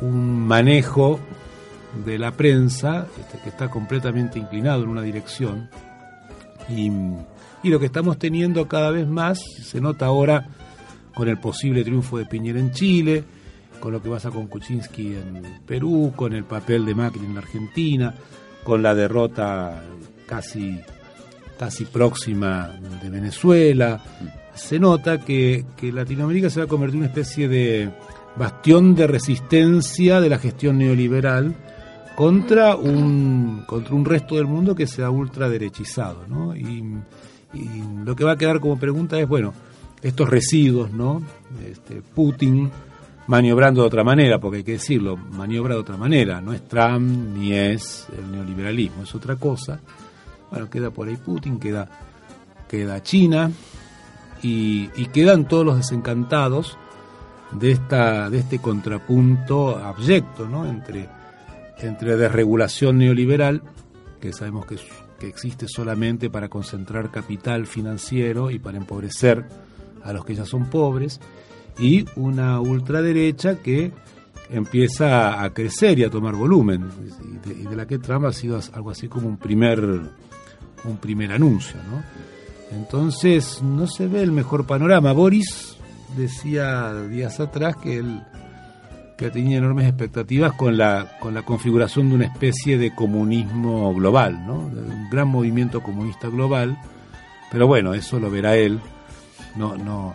Speaker 3: un manejo de la prensa este, que está completamente inclinado en una dirección y, y lo que estamos teniendo cada vez más se nota ahora con el posible triunfo de Piñera en Chile, con lo que pasa con Kuczynski en Perú, con el papel de Macri en la Argentina, con la derrota casi, casi próxima de Venezuela. Se nota que, Latinoamérica se va a convertir en una especie de bastión de resistencia de la gestión neoliberal contra un, contra un resto del mundo que se ha ultraderechizado. ¿no? Y, y lo que va a quedar como pregunta es, bueno, estos residuos, ¿no? Este, Putin maniobrando de otra manera, porque hay que decirlo, maniobra de otra manera, no es Trump ni es el neoliberalismo, es otra cosa. Bueno, queda por ahí Putin, queda, queda China y, y quedan todos los desencantados de, esta, de este contrapunto abyecto ¿no? entre, entre desregulación neoliberal, que sabemos que, que existe solamente para concentrar capital financiero y para empobrecer a los que ya son pobres, y una ultraderecha que empieza a crecer y a tomar volumen, y de, y de la que Trump ha sido algo así como un primer, un primer anuncio. ¿no? Entonces no se ve el mejor panorama. Boris decía días atrás que él que tenía enormes expectativas con la con la configuración de una especie de comunismo global, ¿no? De un gran movimiento comunista global. Pero bueno, eso lo verá él. No no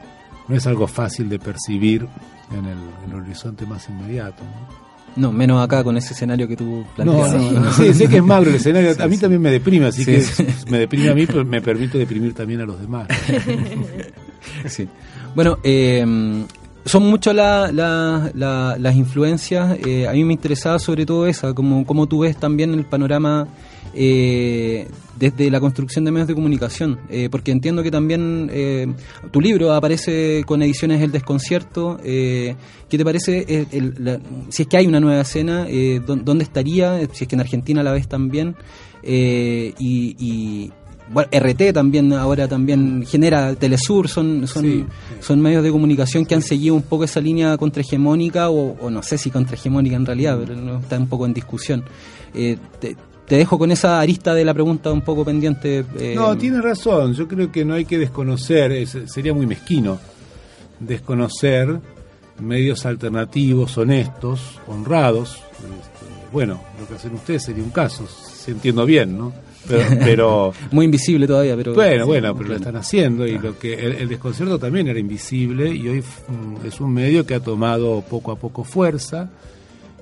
Speaker 3: no es algo fácil de percibir en el, en el horizonte más inmediato. ¿no?
Speaker 2: No, menos acá con ese escenario que tú
Speaker 3: No,
Speaker 2: planteas.
Speaker 3: no, no, sí, sé que es magro el escenario.
Speaker 2: Sí,
Speaker 3: a mí
Speaker 2: sí.
Speaker 3: también me deprime, así
Speaker 2: Sí,
Speaker 3: que me deprime a mí, pero me permito deprimir también a los demás.
Speaker 2: Sí. Bueno, eh, son mucho la- la- la- las influencias. eh, a mí me interesaba sobre todo esa, como, como tú ves también el panorama eh, desde la construcción de medios de comunicación. eh, porque entiendo que también eh, tu libro aparece con ediciones El Desconcierto. Eh, ¿Qué te parece? el- la- si es que hay una nueva escena, eh, ¿dó- ¿dónde estaría? Si es que en Argentina la ves también. Eh, y, y, bueno, RT también ahora también genera Telesur, son, son,
Speaker 3: Sí,
Speaker 2: son medios de comunicación que han seguido un poco esa línea contrahegemónica, o, o no sé si contrahegemónica en realidad, pero no, está un poco en discusión. Eh, te, te dejo con esa arista de la pregunta un poco pendiente. eh,
Speaker 3: No, tiene razón. Yo creo que no hay que desconocer, es- sería muy mezquino desconocer medios alternativos, honestos, honrados. Este, bueno, lo que hacen ustedes sería un caso, si entiendo bien, ¿no? Pero, pero
Speaker 2: Muy invisible todavía, pero...
Speaker 3: bueno, bueno, pero lo están haciendo y lo que el, el desconcierto también era invisible y hoy mm, es un medio que ha tomado poco a poco fuerza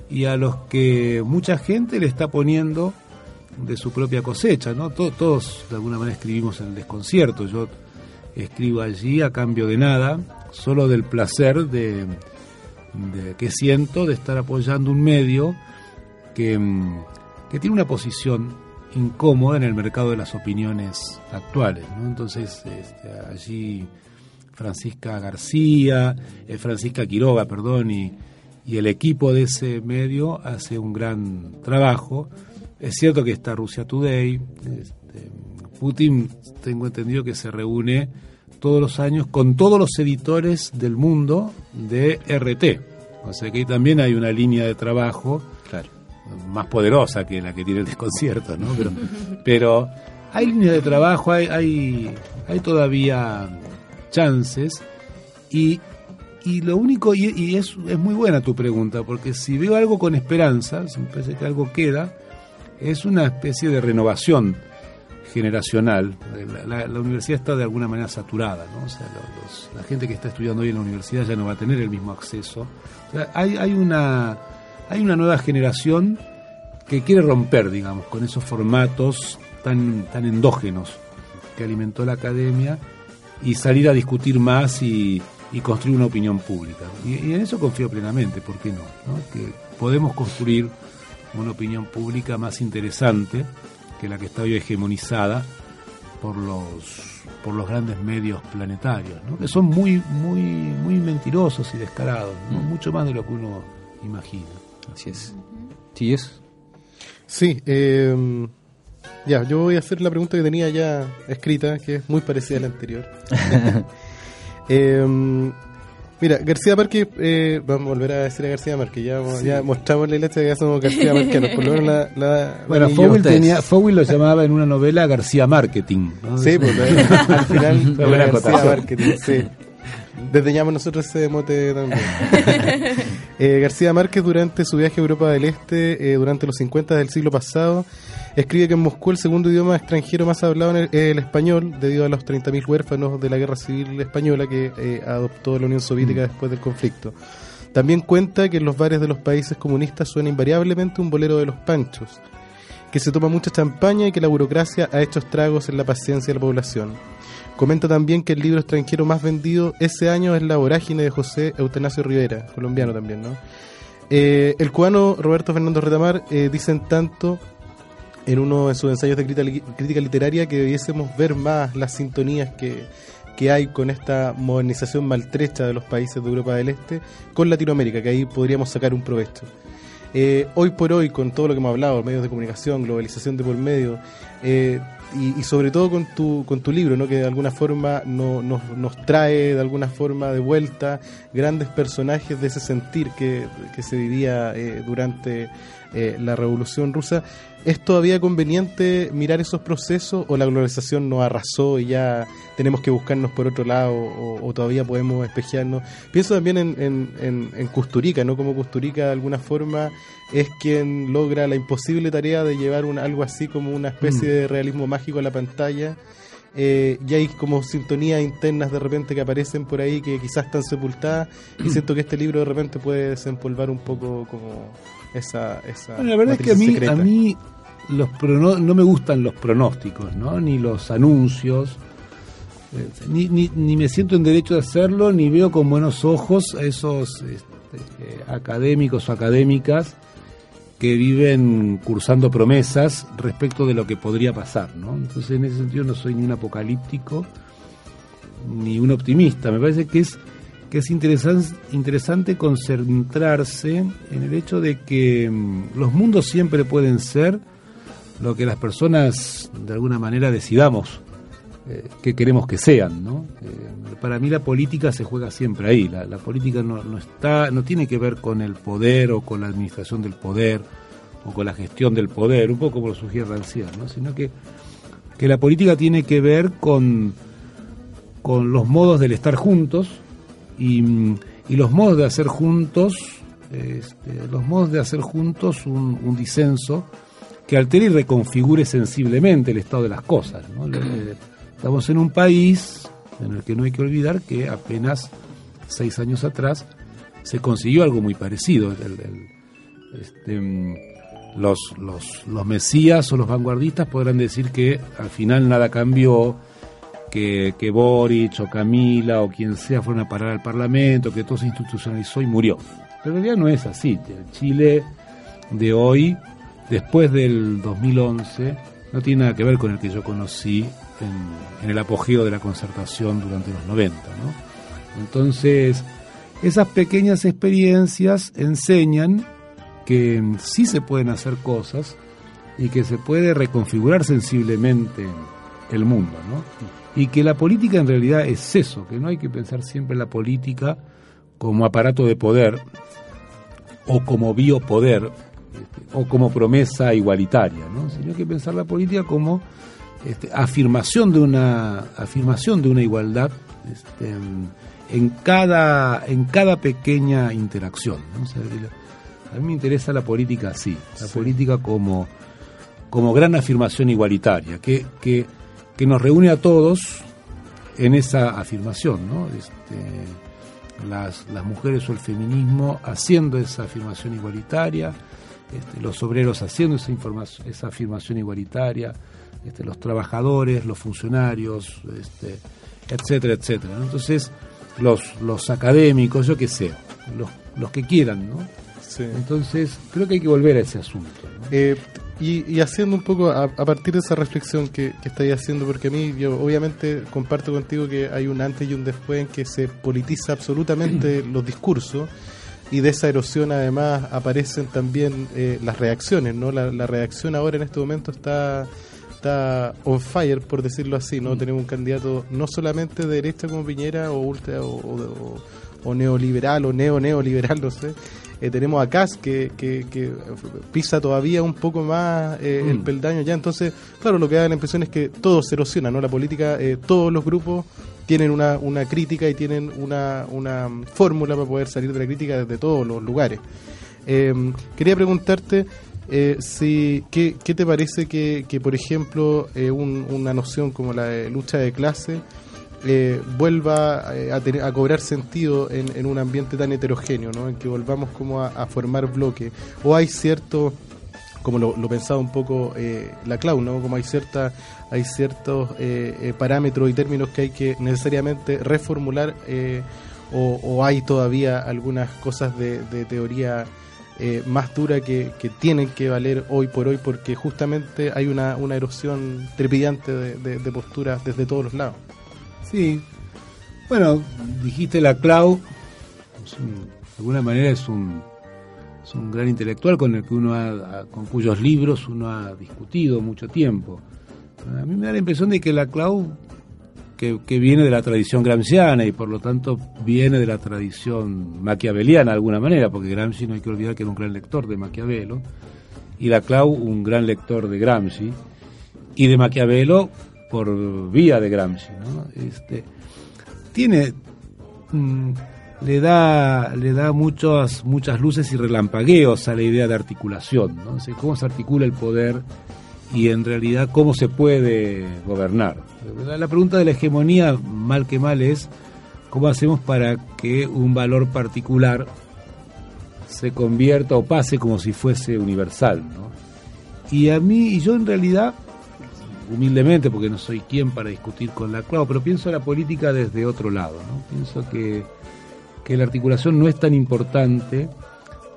Speaker 3: y a los que mucha gente le está poniendo de su propia cosecha, ¿no? To- todos de alguna manera escribimos en el desconcierto. Yo escribo allí a cambio de nada, solo del placer de, de que siento de estar apoyando un medio que, mm, que tiene una posición incómoda en el mercado de las opiniones actuales. ¿no? Entonces, este, allí Francisca García, eh, Francisca Quiroga, perdón, y, y el equipo de ese medio hace un gran trabajo Es cierto que está Rusia Today. Este, Putin, tengo entendido que se reúne todos los años con todos los editores del mundo de RT. O sea que ahí también hay una línea de trabajo más poderosa que la que tiene el desconcierto, ¿no? Pero, pero hay línea de trabajo, hay, hay, hay todavía chances y, y lo único, y, y es, es muy buena tu pregunta, porque si veo algo con esperanza, si me parece que algo queda, es una especie de renovación generacional. La, la, universidad está de alguna manera saturada, ¿no? O sea, los, la gente que está estudiando hoy en la universidad ya no va a tener el mismo acceso. O sea, hay, hay, una, hay una nueva generación que quiere romper, digamos, con esos formatos tan, tan endógenos que alimentó la academia y salir a discutir más y, y construir una opinión pública. Y, y, en eso confío plenamente, ¿por qué no? ¿no? Que podemos construir una opinión pública más interesante que la que está hoy hegemonizada por los por los grandes medios planetarios, ¿no? que son muy muy muy mentirosos y descarados, ¿no? mm. mucho más de lo que uno imagina.
Speaker 2: Así es. ¿Sí es?
Speaker 4: Sí, eh, ya, yo voy a hacer la pregunta que tenía ya escrita, que es muy parecida a la anterior. eh, Mira, García Márquez, eh, vamos a volver a decir a García Márquez, ya, sí. ya mostramos la leche de que ya somos García Márquez, por lo menos la, la
Speaker 3: Bueno, Fowell, tenía, Fowell lo llamaba en una novela García Marketing.
Speaker 4: ¿no? Sí, pues al final García Marketing, sí. Desdeñamos nosotros ese mote también. eh, García Márquez durante su viaje a Europa del Este, eh, durante los 50 del siglo pasado, escribe que en Moscú el segundo idioma extranjero más hablado es el, el, español, debido a los 30.000 huérfanos de la Guerra Civil Española que eh, adoptó la Unión Soviética mm. después del conflicto. También cuenta que en los bares de los países comunistas suena invariablemente un bolero de los panchos, que se toma mucha champaña y que la burocracia ha hecho estragos en la paciencia de la población. Comenta también que el libro extranjero más vendido ese año es La vorágine de José Eutanasio Rivera, colombiano también, ¿no? Eh, el cubano Roberto Fernando Retamar eh, dicen tanto en uno de sus ensayos de crítica literaria que debiésemos ver más las sintonías que, que hay con esta modernización maltrecha de los países de Europa del Este con Latinoamérica, que ahí podríamos sacar un provecho. Eh, hoy por hoy, con todo lo que hemos hablado, medios de comunicación, globalización de por medio, eh, y, y, sobre todo con tu, con tu libro, ¿no? que de alguna forma no, nos, nos trae de alguna forma de vuelta grandes personajes de ese sentir que, que se vivía eh, durante eh, la Revolución Rusa. ¿Es todavía conveniente mirar esos procesos o la globalización nos arrasó y ya tenemos que buscarnos por otro lado o, o todavía podemos espejearnos? Pienso también en, en, en, en Custurica, ¿no? Como Custurica de alguna forma es quien logra la imposible tarea de llevar un, algo así como una especie mm. de realismo mágico a la pantalla. Eh, y hay como sintonías internas de repente que aparecen por ahí que quizás están sepultadas y siento que este libro de repente puede desempolvar un poco como esa... esa
Speaker 3: bueno, la verdad es que a mí, secreta. a mí los prono no me gustan los pronósticos, ¿no? ni los anuncios. Eh, ni, ni, ni, me siento en derecho de hacerlo, ni veo con buenos ojos a esos este, académicos o académicas que viven cursando promesas respecto de lo que podría pasar, ¿no? Entonces, en ese sentido no soy ni un apocalíptico ni un optimista. Me parece que es que es interesan, interesante concentrarse en el hecho de que mm, los mundos siempre pueden ser lo que las personas de alguna manera decidamos eh, que queremos que sean, ¿no? Eh, para mí la política se juega siempre ahí. La, política no, no, está, no tiene que ver con el poder o con la administración del poder o con la gestión del poder, un poco como lo sugiere Rancière, ¿no? Sino que, que la política tiene que ver con, con los modos del estar juntos y, y los modos de hacer juntos, este, los modos de hacer juntos un, un disenso que altere y reconfigure sensiblemente el estado de las cosas. Estamos en un país en el que no hay que olvidar que apenas seis años atrás se consiguió algo muy parecido. Este, mm, los, los, los mesías o los vanguardistas podrán decir que al final nada cambió, que, que Boric o Camila o quien sea fueron a parar al Parlamento, que todo se institucionalizó y murió. Pero en realidad no es así. El Chile de hoy, después del 2011, no tiene nada que ver con el que yo conocí en, en, el apogeo de la concertación durante los 90. ¿no? Entonces, esas pequeñas experiencias enseñan que sí se pueden hacer cosas y que se puede reconfigurar sensiblemente el mundo, ¿no? Y que la política en realidad es eso, que no hay que pensar siempre la política como aparato de poder o como biopoder este, o como promesa igualitaria, ¿no? sino que pensar la política como este, afirmación de una afirmación de una igualdad este, en, en cada en cada pequeña interacción. ¿no? O sea, la- a mí me interesa la política así, la política como como gran afirmación igualitaria, que, que, que nos reúne a todos en esa afirmación, ¿no? Este, las, las mujeres o el feminismo haciendo esa afirmación igualitaria, este, los obreros haciendo esa, información, esa afirmación igualitaria, este, los trabajadores, los funcionarios, este, etcétera, etcétera. ¿no? Entonces, los, los académicos, yo qué sé, los, los que quieran, ¿no? Entonces, creo que hay que volver a ese asunto. ¿no?
Speaker 4: Eh, y, y haciendo un poco a, a partir de esa reflexión que, que estáis haciendo, porque a mí, yo obviamente comparto contigo que hay un antes y un después en que se politiza absolutamente los discursos y de esa erosión además aparecen también eh, las reacciones, ¿no? La, la reacción ahora en este momento está está on fire, por decirlo así, ¿no? Tenemos un candidato no solamente de derecha como Piñera o ultra o, o- o neoliberal o neo-neoliberal, no sé. Eh, tenemos a Kass que, que, que pisa todavía un poco más eh, el
Speaker 3: Mm.
Speaker 4: peldaño ya. Entonces, claro, lo que da la impresión es que todo se erosiona, ¿no? La política, eh, todos los grupos tienen una, una crítica y tienen una, una fórmula para poder salir de la crítica desde todos los lugares. Eh, quería preguntarte eh, si, ¿qué, qué te parece que, que por ejemplo, eh, un- una noción como la de lucha de clase eh, vuelva eh, a, tener- a cobrar sentido en, en un ambiente tan heterogéneo, ¿no? en que volvamos como a, a formar bloques? ¿O hay cierto como lo, lo pensaba un poco eh, la Clau, ¿no? Como hay cierta, hay ciertos eh, eh, parámetros y términos que hay que necesariamente reformular eh, o, hay todavía algunas cosas de, de teoría eh, más dura que, tienen que valer hoy por hoy porque justamente hay una, una erosión trepidante de, posturas desde todos los lados.
Speaker 3: Sí. Bueno, dijiste la Clau, de alguna manera es un, es un gran intelectual con el que uno ha- con cuyos libros uno ha discutido mucho tiempo. A mí me da la impresión de que la Clau, que, que viene de la tradición gramsciana y por lo tanto viene de la tradición maquiaveliana de alguna manera, porque Gramsci no hay que olvidar que era un gran lector de Maquiavelo, y la Clau un gran lector de Gramsci, y de Maquiavelo por vía de Gramsci. ¿no? Este, tiene mm, le da le da muchas muchas luces y relampagueos a la idea de articulación ¿no? Cómo se articula el poder y en realidad cómo se puede gobernar la, pregunta de la hegemonía mal que mal es cómo hacemos para que un valor particular se convierta o pase como si fuese universal ¿no? y a mí y yo en realidad humildemente, porque no soy quien para discutir con la Clau, pero pienso la política desde otro lado. ¿no? Pienso que, que la articulación no es tan importante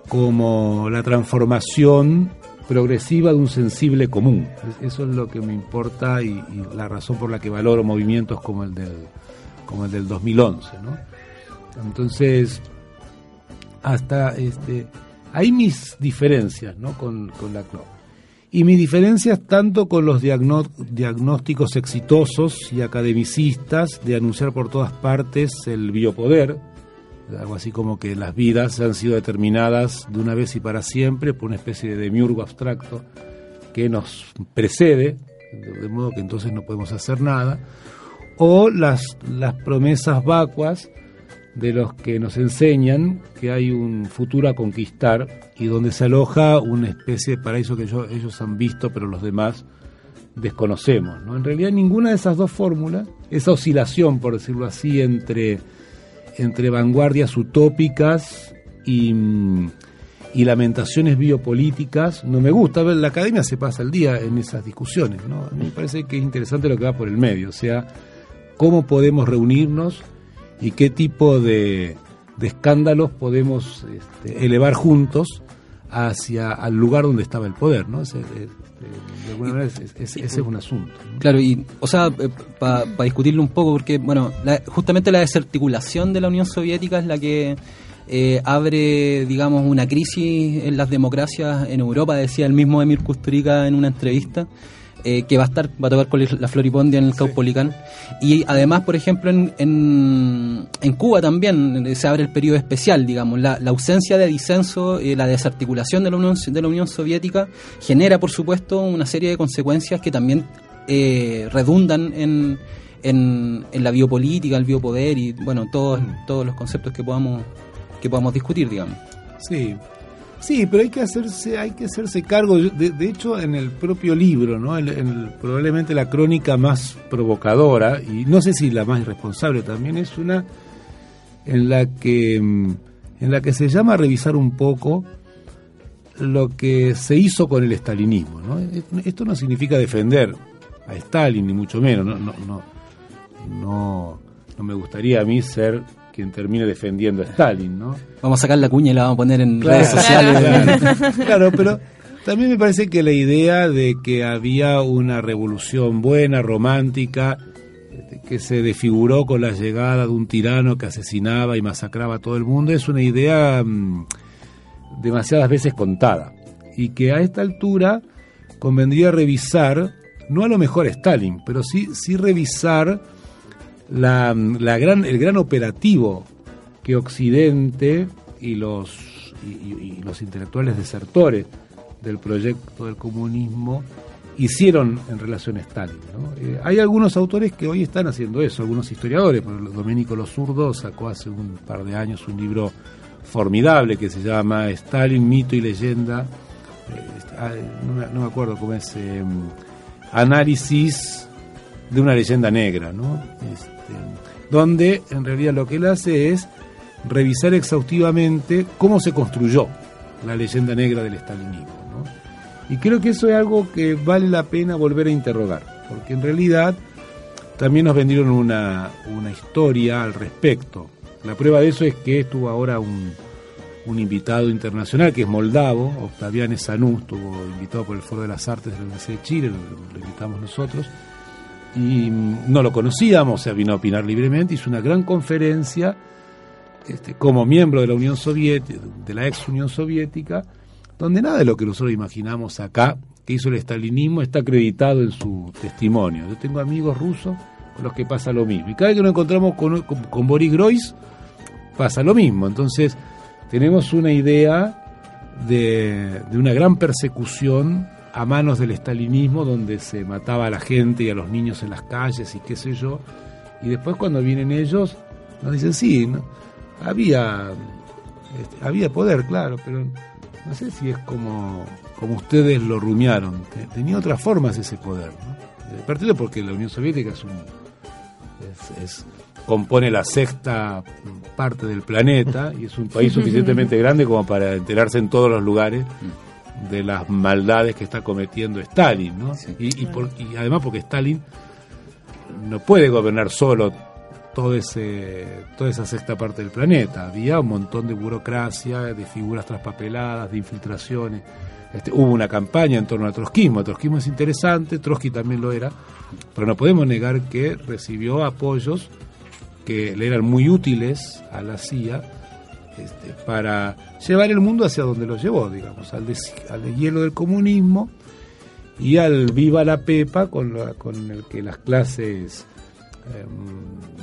Speaker 3: como la transformación progresiva de un sensible común. Es- Eso es lo que me importa y, la razón por la que valoro movimientos como el del, como el del 2011. ¿no? Entonces, hasta este, hay mis diferencias ¿no? con, con la Clau. Y mis diferencias tanto con los diagnósticos exitosos y academicistas de anunciar por todas partes el biopoder, algo así como que las vidas han sido determinadas de una vez y para siempre por una especie de demiurgo abstracto que nos precede, de modo que entonces no podemos hacer nada, o las, las promesas vacuas de los que nos enseñan que hay un futuro a conquistar y donde se aloja una especie de paraíso que ellos han visto pero los demás desconocemos. ¿no? En realidad ninguna de esas dos fórmulas, esa oscilación, por decirlo así, entre, entre vanguardias utópicas y, mm, y lamentaciones biopolíticas, no me gusta. Ver, la academia se pasa el día en esas discusiones. ¿no? A me parece que es interesante lo que va por el medio, o sea, cómo podemos reunirnos y qué tipo de, escándalos podemos este, elevar juntos hacia al lugar donde estaba el poder, ¿no? De alguna manera ese, es un asunto. ¿no?
Speaker 2: Claro, y, o sea, para discutirlo un poco, porque, bueno, la- justamente la desarticulación de la Unión Soviética es la que eh, abre, digamos, una crisis en las democracias en Europa, decía el mismo Emir Kusturica en una entrevista. Eh, que va a estar, va a tocar con la Floripondia en el Caupolicán. Y además, por ejemplo, en, en, en Cuba también eh, se abre el periodo especial, digamos, la, la ausencia de disenso, eh, la desarticulación de la, Unión, de la Unión Soviética genera, por supuesto, una serie de consecuencias que también eh, redundan en, en, en la biopolítica, el biopoder y, bueno, todos, todos los conceptos que podamos, que podamos discutir, digamos.
Speaker 3: Sí, sí, pero hay que hacerse, hay que hacerse cargo. De, hecho, en el propio libro, ¿no? Probablemente la crónica más provocadora y no sé si la más irresponsable también es una en la que mm, en la que se llama a revisar un poco lo que se hizo con el estalinismo. ¿no? Esto no significa defender a Stalin ni mucho menos. No, no, no, no, no me gustaría a mí ser quien termine defendiendo a Stalin, ¿no?
Speaker 2: Vamos a sacar la cuña y la vamos a poner en
Speaker 3: Claro,
Speaker 2: redes sociales.
Speaker 3: Claro, claro, pero también me parece que la idea de que había una revolución buena, romántica, que se desfiguró con la llegada de un tirano que asesinaba y masacraba a todo el mundo, es una idea mm, demasiadas veces contada. Y que a esta altura convendría revisar, no a lo mejor Stalin, pero sí, sí revisar la, la gran, el gran operativo que Occidente y los, y, los intelectuales desertores del proyecto del comunismo hicieron en relación a Stalin. Eh, hay algunos autores que hoy están haciendo eso, algunos historiadores, por Domenico Lo Zurdo sacó hace un par de años un libro formidable que se llama Stalin, mito y leyenda. Eh, ah, no, me, acuerdo cómo es. eh, análisis de una leyenda negra, ¿no? Este, donde en realidad lo que él hace es revisar exhaustivamente cómo se construyó la leyenda negra del estalinismo. Y creo que eso es algo que vale la pena volver a interrogar, porque en realidad también nos vendieron una, una historia al respecto. La prueba de eso es que estuvo ahora un, un invitado internacional que es moldavo, Octavian Sanú, estuvo invitado por el Foro de las Artes de la Universidad de Chile, lo, lo invitamos nosotros, y no lo conocíamos, o sea, vino a opinar libremente, hizo una gran conferencia este, como miembro de la Unión Soviética, de la ex Unión Soviética, donde nada de lo que nosotros imaginamos acá, que hizo el estalinismo, está acreditado en su testimonio. Yo tengo amigos rusos con los que pasa lo mismo. Y cada vez que nos encontramos con, con, con Boris Groys, pasa lo mismo. Entonces, tenemos una idea de, de una gran persecución a manos del estalinismo, donde se mataba a la gente y a los niños en las calles y qué sé yo. Y después cuando vienen ellos, nos dicen, sí, ¿no? había, este, había poder, claro, pero no sé si es como, como ustedes lo rumiaron. Te- Tenía otras formas ese poder. ¿no? Partido porque la Unión Soviética es un, es- es- compone la sexta parte del planeta y es un país suficientemente grande como para enterarse en todos los lugares de las maldades que está cometiendo Stalin, ¿no? Y, y por- y además porque Stalin no puede gobernar solo todo ese, toda esa sexta parte del planeta. Había un montón de burocracia, de figuras traspapeladas, de infiltraciones. Este, hubo una campaña en torno al trotskismo. El trotskismo es interesante, Trotsky también lo era, pero no podemos negar que recibió apoyos que le eran muy útiles a la CIA este, para llevar el mundo hacia donde lo llevó, digamos, al, des- al deshielo del comunismo y al viva la pepa con, la- con el que las clases eh,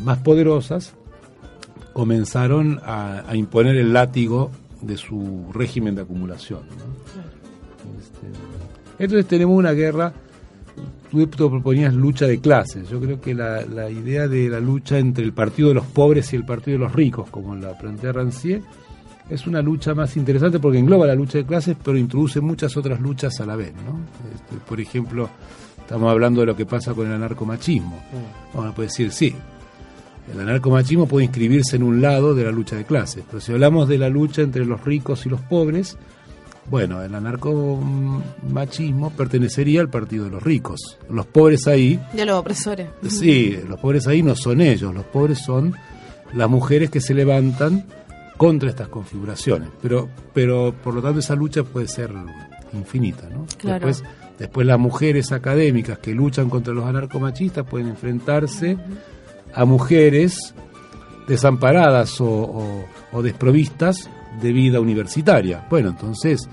Speaker 3: más poderosas comenzaron a, a imponer el látigo de su régimen de acumulación. ¿no? Este, entonces tenemos una guerra, tú proponías lucha de clases, yo creo que la, la idea de la lucha entre el partido de los pobres y el partido de los ricos, como la plantea Rancière, es una lucha más interesante porque engloba la lucha de clases, pero introduce muchas otras luchas a la vez. ¿no? Este, por ejemplo, estamos hablando de lo que pasa con el anarcomachismo. A poder decir, sí, el anarcomachismo puede inscribirse en un lado de la lucha de clases, pero si hablamos de la lucha entre los ricos y los pobres, bueno, el anarcomachismo pertenecería al partido de los ricos. Los pobres ahí,
Speaker 1: De los opresores.
Speaker 3: sí, los pobres ahí no son ellos, los pobres son las mujeres que se levantan contra estas configuraciones. Pero, pero por lo tanto esa lucha puede ser infinita, ¿no?
Speaker 1: Claro.
Speaker 3: Después, después las mujeres académicas que luchan contra los anarcomachistas pueden enfrentarse a mujeres desamparadas o, o- o desprovistas de vida universitaria. Bueno, entonces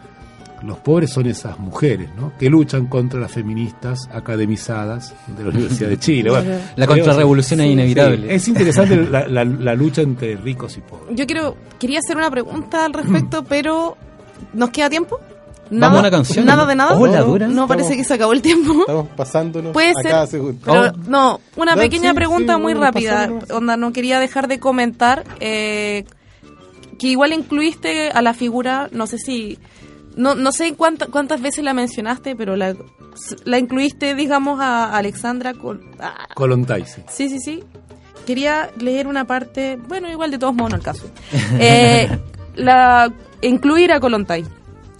Speaker 3: los pobres son esas mujeres, ¿no? Que luchan contra las feministas academizadas de la Universidad de Chile. Bueno,
Speaker 2: La contrarrevolución es inevitable.
Speaker 3: sí, es interesante la, la- la lucha entre ricos y pobres.
Speaker 1: Yo quiero, quería hacer una pregunta al respecto, pero ¿nos queda tiempo?
Speaker 2: Vamos a una canción,
Speaker 1: Nada
Speaker 2: ¿no?
Speaker 1: de nada.
Speaker 2: Hola.
Speaker 1: No parece
Speaker 4: Estamos-
Speaker 1: que se acabó el tiempo.
Speaker 4: Estamos pasándonos
Speaker 1: Puede
Speaker 4: a
Speaker 1: ser.
Speaker 4: cada segundo.
Speaker 1: Pero no, una pequeña
Speaker 4: sí,
Speaker 1: pregunta
Speaker 4: sí,
Speaker 1: muy
Speaker 4: bueno,
Speaker 1: rápida. Onda, no quería dejar de comentar eh, que igual incluiste a la figura, no sé si, no, no sé cuánta- cuántas veces la mencionaste, pero la, la incluiste, digamos, a Alexandra. Col- ah,
Speaker 3: sí.
Speaker 1: sí, sí. Quería leer una parte, bueno, igual de todos modos no el caso. Eh, la, incluir a Colontay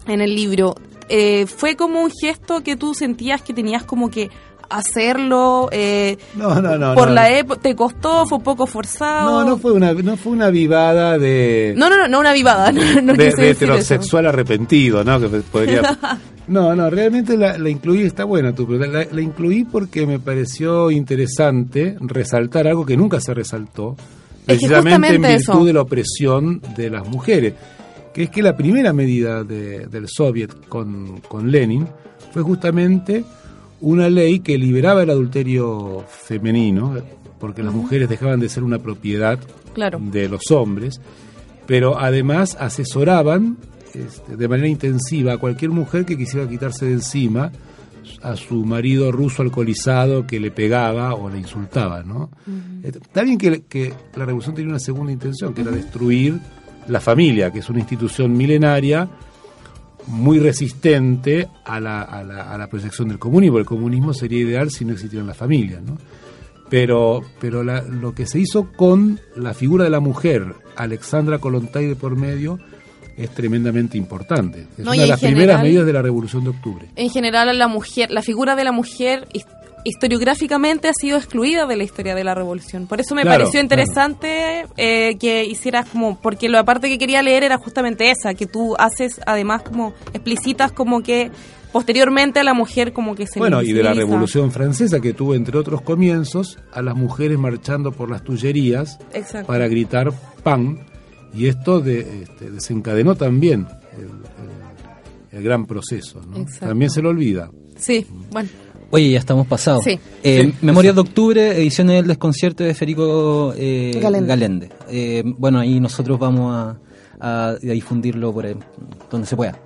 Speaker 1: en el libro, eh, ¿fue como un gesto que tú sentías que tenías como que hacerlo? Eh,
Speaker 3: No, no, no.
Speaker 1: por la época, ¿te costó? ¿Fue un poco forzado?
Speaker 3: No, no fue una, no fue una vivada de,
Speaker 1: No, no, no, no una vivada.
Speaker 3: De, de
Speaker 1: eso.
Speaker 3: heterosexual arrepentido, ¿no? Que podría... No, no, realmente la, la incluí, está buena tu pregunta. La, la incluí porque me pareció interesante resaltar algo que nunca se resaltó,
Speaker 1: Es que
Speaker 3: precisamente en virtud
Speaker 1: eso.
Speaker 3: de la opresión de las mujeres, que es que la primera medida de- del soviet con, con Lenin fue justamente una ley que liberaba el adulterio femenino, porque las mujeres dejaban de ser una propiedad
Speaker 1: Claro.
Speaker 3: de los hombres, pero además asesoraban este, de manera intensiva a cualquier mujer que quisiera quitarse de encima a su marido ruso alcoholizado que le pegaba o le insultaba, ¿no? Eh, Está bien que, que la revolución tenía una segunda intención, que era destruir la familia, que es una institución milenaria muy resistente a la, a la, a la proyección del comunismo. El comunismo sería ideal si no existieran las familias, ¿no? Pero, pero la- lo que se hizo con la figura de la mujer, Alexandra Kollontai de por medio, es tremendamente importante. Es
Speaker 1: No,
Speaker 3: una de las primeras medidas de la Revolución de Octubre.
Speaker 1: En general, la mujer, la figura de la mujer historiográficamente ha sido excluida de la historia de la revolución. Por eso me
Speaker 3: Claro,
Speaker 1: pareció interesante eh, que hicieras como, porque la parte que quería leer era justamente esa, que tú haces además como explicitas como que posteriormente a la mujer como que se
Speaker 3: Bueno, y de la. Revolución Francesa, que tuvo, entre otros comienzos, a las mujeres marchando por las tullerías
Speaker 1: Exacto.
Speaker 3: para gritar pan, y esto de- este, desencadenó también el, el- el gran proceso. ¿no? También se lo olvida.
Speaker 1: Sí, bueno.
Speaker 2: Oye, ya estamos pasados.
Speaker 1: Sí.
Speaker 2: Eh,
Speaker 3: Sí,
Speaker 2: Memorias de Octubre, ediciones del desconcierto de Federico eh,
Speaker 1: Galende.
Speaker 2: Galende. Eh, bueno, ahí nosotros vamos a, a- a difundirlo por ahí, donde se pueda.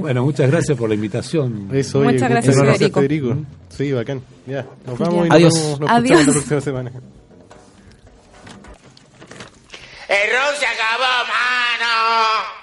Speaker 3: Bueno, muchas gracias por la invitación.
Speaker 4: Eso,
Speaker 1: Muchas
Speaker 4: oye,
Speaker 1: gracias,
Speaker 4: muchas
Speaker 1: Federico.
Speaker 4: Federico. Sí, bacán. Ya, nos vamos y nos,
Speaker 2: Adiós.
Speaker 4: nos
Speaker 1: Adiós.
Speaker 4: la próxima semana.
Speaker 5: El rock se acabó, mano.